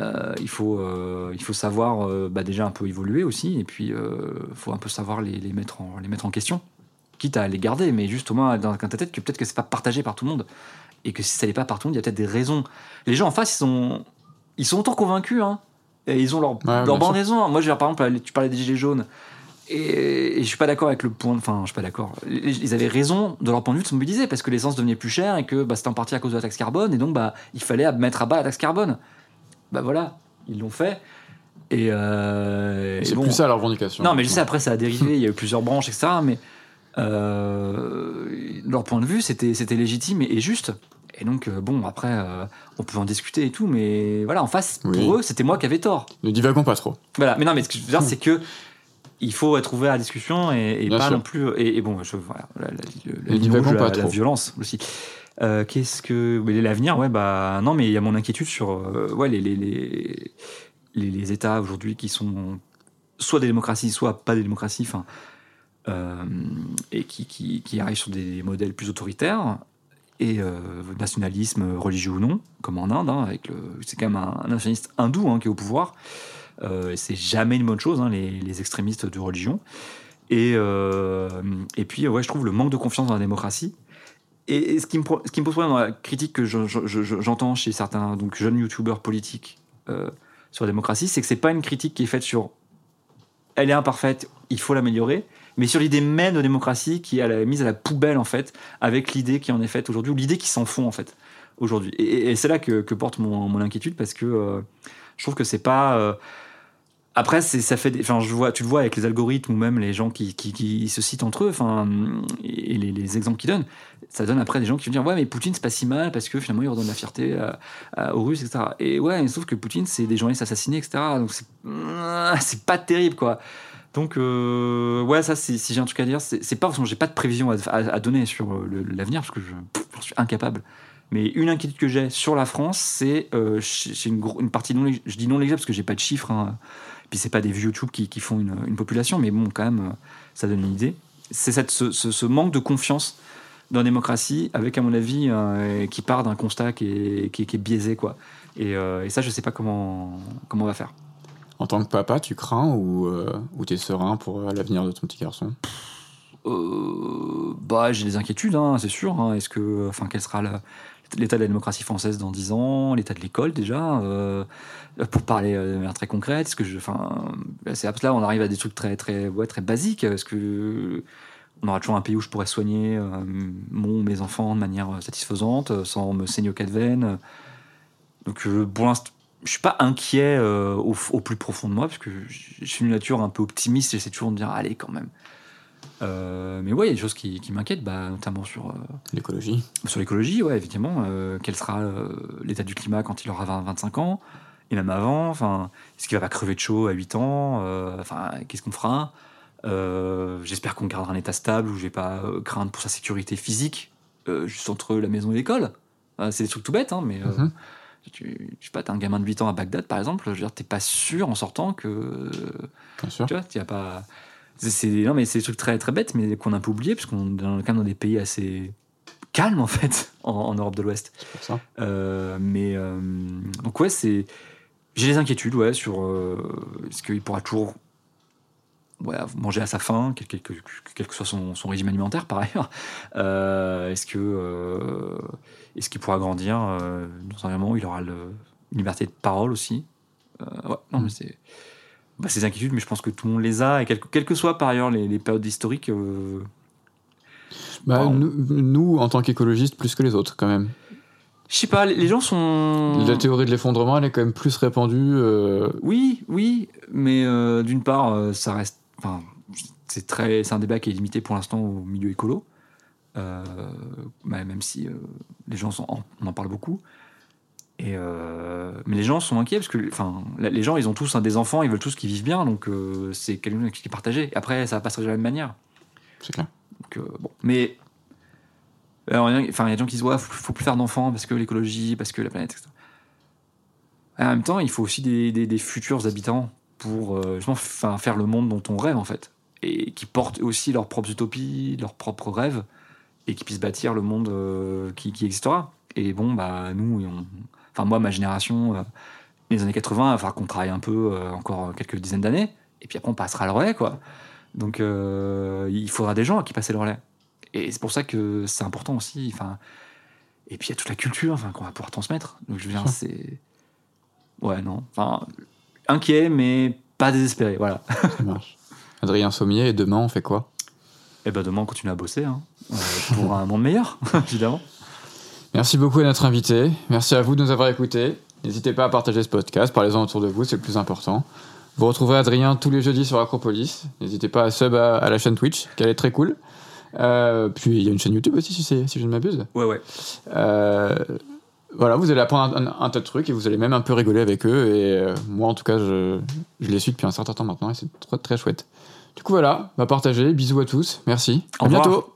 euh, il, faut, euh, il faut savoir euh, bah, déjà un peu évoluer aussi, et puis il faut un peu savoir les, les mettre en, les mettre en question, quitte à les garder, mais juste au moins dans ta tête que peut-être que c'est pas partagé par tout le monde, et que si ça l'est pas par tout le monde, il y a peut-être des raisons. Les gens en face, ils sont, ils sont autant convaincus, hein, et ils ont leur, bien leur bonne raison. Moi, je veux dire, par exemple, tu parlais des gilets jaunes. Et, et je suis pas d'accord avec le point. Enfin, je suis pas d'accord. Ils ils avaient raison de leur point de vue de se mobiliser parce que l'essence devenait plus chère et que bah, c'était en partie à cause de la taxe carbone et donc bah il fallait mettre à bas la taxe carbone. Bah voilà, ils l'ont fait. Et, euh, C'est bon. plus ça la revendication. Non, mais je sais, après, ça a dérivé, il y a eu plusieurs branches, etc. Mais euh, leur point de vue, c'était c'était légitime et, et juste. Et donc, euh, bon, après, euh, on peut en discuter et tout, mais voilà, en face, Oui. pour eux, c'était moi qui avais tort. Ne divagons pas trop. Voilà, mais non, mais ce que je veux dire, c'est que il faut être ouvert à la discussion et, pas sûr. non plus. Et, et bon, je, voilà, la, la- la, la violence aussi. Euh, Qu'est-ce que l'avenir Ouais, bah non, mais il y a mon inquiétude sur euh, les États aujourd'hui qui sont soit des démocraties, soit pas des démocraties, euh, et qui, arrivent sur des modèles plus autoritaires et nationalisme religieux ou non, comme en Inde, hein, avec c'est quand même un, nationaliste hindou hein, qui est au pouvoir. C'est jamais une bonne chose, hein, les, extrémistes de religion. Et, et puis, ouais, je trouve le manque de confiance dans la démocratie. Et, ce, qui me, pose problème dans la critique que je- je- je- j'entends chez certains jeunes youtubeurs politiques euh, sur la démocratie, c'est que c'est pas une critique qui est faite sur elle est imparfaite, il faut l'améliorer, mais sur l'idée même de démocratie qui est mise à la poubelle en fait, avec l'idée qui en est faite aujourd'hui, ou l'idée qui s'en fond en fait aujourd'hui. Et, c'est là que, porte mon, mon inquiétude parce que euh, je trouve que c'est pas. euh, après, ça fait. Enfin, je vois, tu le vois avec les algorithmes ou même les gens qui, qui, se citent entre eux, enfin, et les, les exemples qu'ils donnent, ça donne après des gens qui vont dire ouais, mais Poutine c'est pas si mal parce que finalement il redonne la fierté aux Russes, etc. Et ouais, mais sauf que Poutine c'est des journalistes assassinés, etc. Donc c'est, c'est pas terrible quoi. Donc euh, ouais, ça si j'ai un truc à dire, c'est, pas forcément, j'ai pas de prévision à, donner sur euh, l'avenir parce que je, suis incapable. Mais une inquiétude que j'ai sur la France, c'est euh, une, partie je dis non négligeable parce que j'ai pas de chiffres. Hein. Puis c'est pas des vues YouTube qui, qui font une, une population, mais bon, quand même, euh, ça donne une idée. C'est cette, ce, ce- ce manque de confiance dans la démocratie, avec à mon avis, euh, qui part d'un constat qui est, qui, est- qui est biaisé, quoi. Et, euh, et ça, je sais pas comment, comment on va faire. En tant que papa, tu crains ou, euh, ou t'es serein pour l'avenir de ton petit garçon? Bah, j'ai des inquiétudes, hein, c'est sûr. hein. Est-ce que, enfin, quel sera le- l'état de la démocratie française dans 10 ans, l'état de l'école déjà, euh, pour parler euh, de manière très concrète. Que je, enfin, c'est là on arrive à des trucs très, très, basiques. Est-ce que on aura toujours un pays où je pourrais soigner euh, mon, mes enfants de manière euh, satisfaisante, euh, sans me saigner aux quatre veines. Donc, euh, pour l'instant. Je suis pas inquiet euh, au, au plus profond de moi, parce que je je suis une nature un peu optimiste, j'essaie toujours de me dire, allez, quand même. Euh, mais ouais, il y a des choses qui, qui m'inquiètent, bah, notamment sur, euh, L'écologie sur l'écologie, ouais, évidemment. Euh, quel sera l'état du climat quand il aura 20, 25 ans Et même avant, enfin, est-ce qu'il va pas crever de chaud à 8 ans Enfin, qu'est-ce qu'on fera J'espère qu'on gardera un état stable où je vais pas craindre pour sa sécurité physique, juste entre la maison et l'école. C'est des trucs tout bêtes, hein, mais Mhm. tu, je sais pas, t'as un gamin de 8 ans à Bagdad, par exemple, je veux dire, t'es pas sûr en sortant que Bien sûr. tu vois, tu as pas. C'est, non, mais c'est des trucs très, très bêtes, mais qu'on a un peu oublié, parce qu'on est dans, quand même dans des pays assez calmes, en fait, en, en Europe de l'Ouest. Euh, mais. euh, donc, ouais, c'est. J'ai des inquiétudes, ouais, sur. euh, est-ce qu'il pourra toujours. Ouais, manger à sa faim, quel, quel que, quel que soit son, son régime alimentaire par ailleurs. Euh, est-ce que est-ce qu'il pourra grandir dans un moment où il aura le- une liberté de parole aussi? Ouais, non, mais c'est bah, ces inquiétudes, mais je pense que tout le monde les a, et quelles que soient par ailleurs les, les périodes historiques. euh, Bah, nous, nous, en tant qu'écologistes, plus que les autres, quand même. je sais pas, les- gens sont. La théorie de l'effondrement, elle est quand même plus répandue. euh, Oui, oui, mais euh, d'une part, ça reste. Enfin, c'est très, c'est un débat qui est limité pour l'instant au milieu écolo, Euh, bah, même si les gens sont, en- on en parle beaucoup. Et euh, mais les gens sont inquiets parce que, enfin, les gens, ils ont tous hein, des enfants, ils veulent tous qu'ils vivent bien, donc euh, c'est quelque chose qui est partagé. Après, ça va pas se réaliser de la même manière. C'est clair. Donc, euh, bon. Mais alors, il y a- des gens qui se disent ouais, faut, faut plus faire d'enfants parce que l'écologie, parce que la planète, etc. Et en même temps, il faut aussi des, des- des futurs habitants pour justement fa- faire le monde dont on rêve en fait, et qui portent aussi leurs propres utopies, leurs propres rêves, et qui puissent bâtir le monde qui, qui existera. Et bon, bah nous, on- enfin moi, ma génération, euh, les années 80, il va falloir qu'on travaille un peu euh, encore quelques dizaines d'années, et puis après on passera le relais quoi. Donc euh, il faudra des gens à qui passer le relais. Et c'est pour ça que c'est important aussi. Enfin, et puis il y a toute la culture enfin, qu'on va pouvoir transmettre. Donc je veux dire, c'est. Ouais, non. Enfin, inquiet, mais pas désespéré. Voilà. Ça marche. Adrien Sommier, et demain, on fait quoi? Et ben demain, on continue à bosser hein, pour un monde meilleur, évidemment. Merci beaucoup à notre invité. Merci à vous de nous avoir écoutés. N'hésitez pas à partager ce podcast, parlez-en autour de vous, c'est le plus important. Vous retrouverez Adrien tous les jeudis sur Acropolis. N'hésitez pas à sub à, à la chaîne Twitch, qu'elle est très cool. Euh, puis il y a une chaîne YouTube aussi, si, je ne m'abuse. Ouais, ouais. Euh, voilà, vous allez apprendre un, un- un tas de trucs et vous allez même un peu rigoler avec eux. Et euh, moi, en tout cas, je, je les suis depuis un certain temps maintenant et c'est très, très chouette. Du coup, voilà, va partager. Bisous à tous. Merci. Au à revoir. bientôt.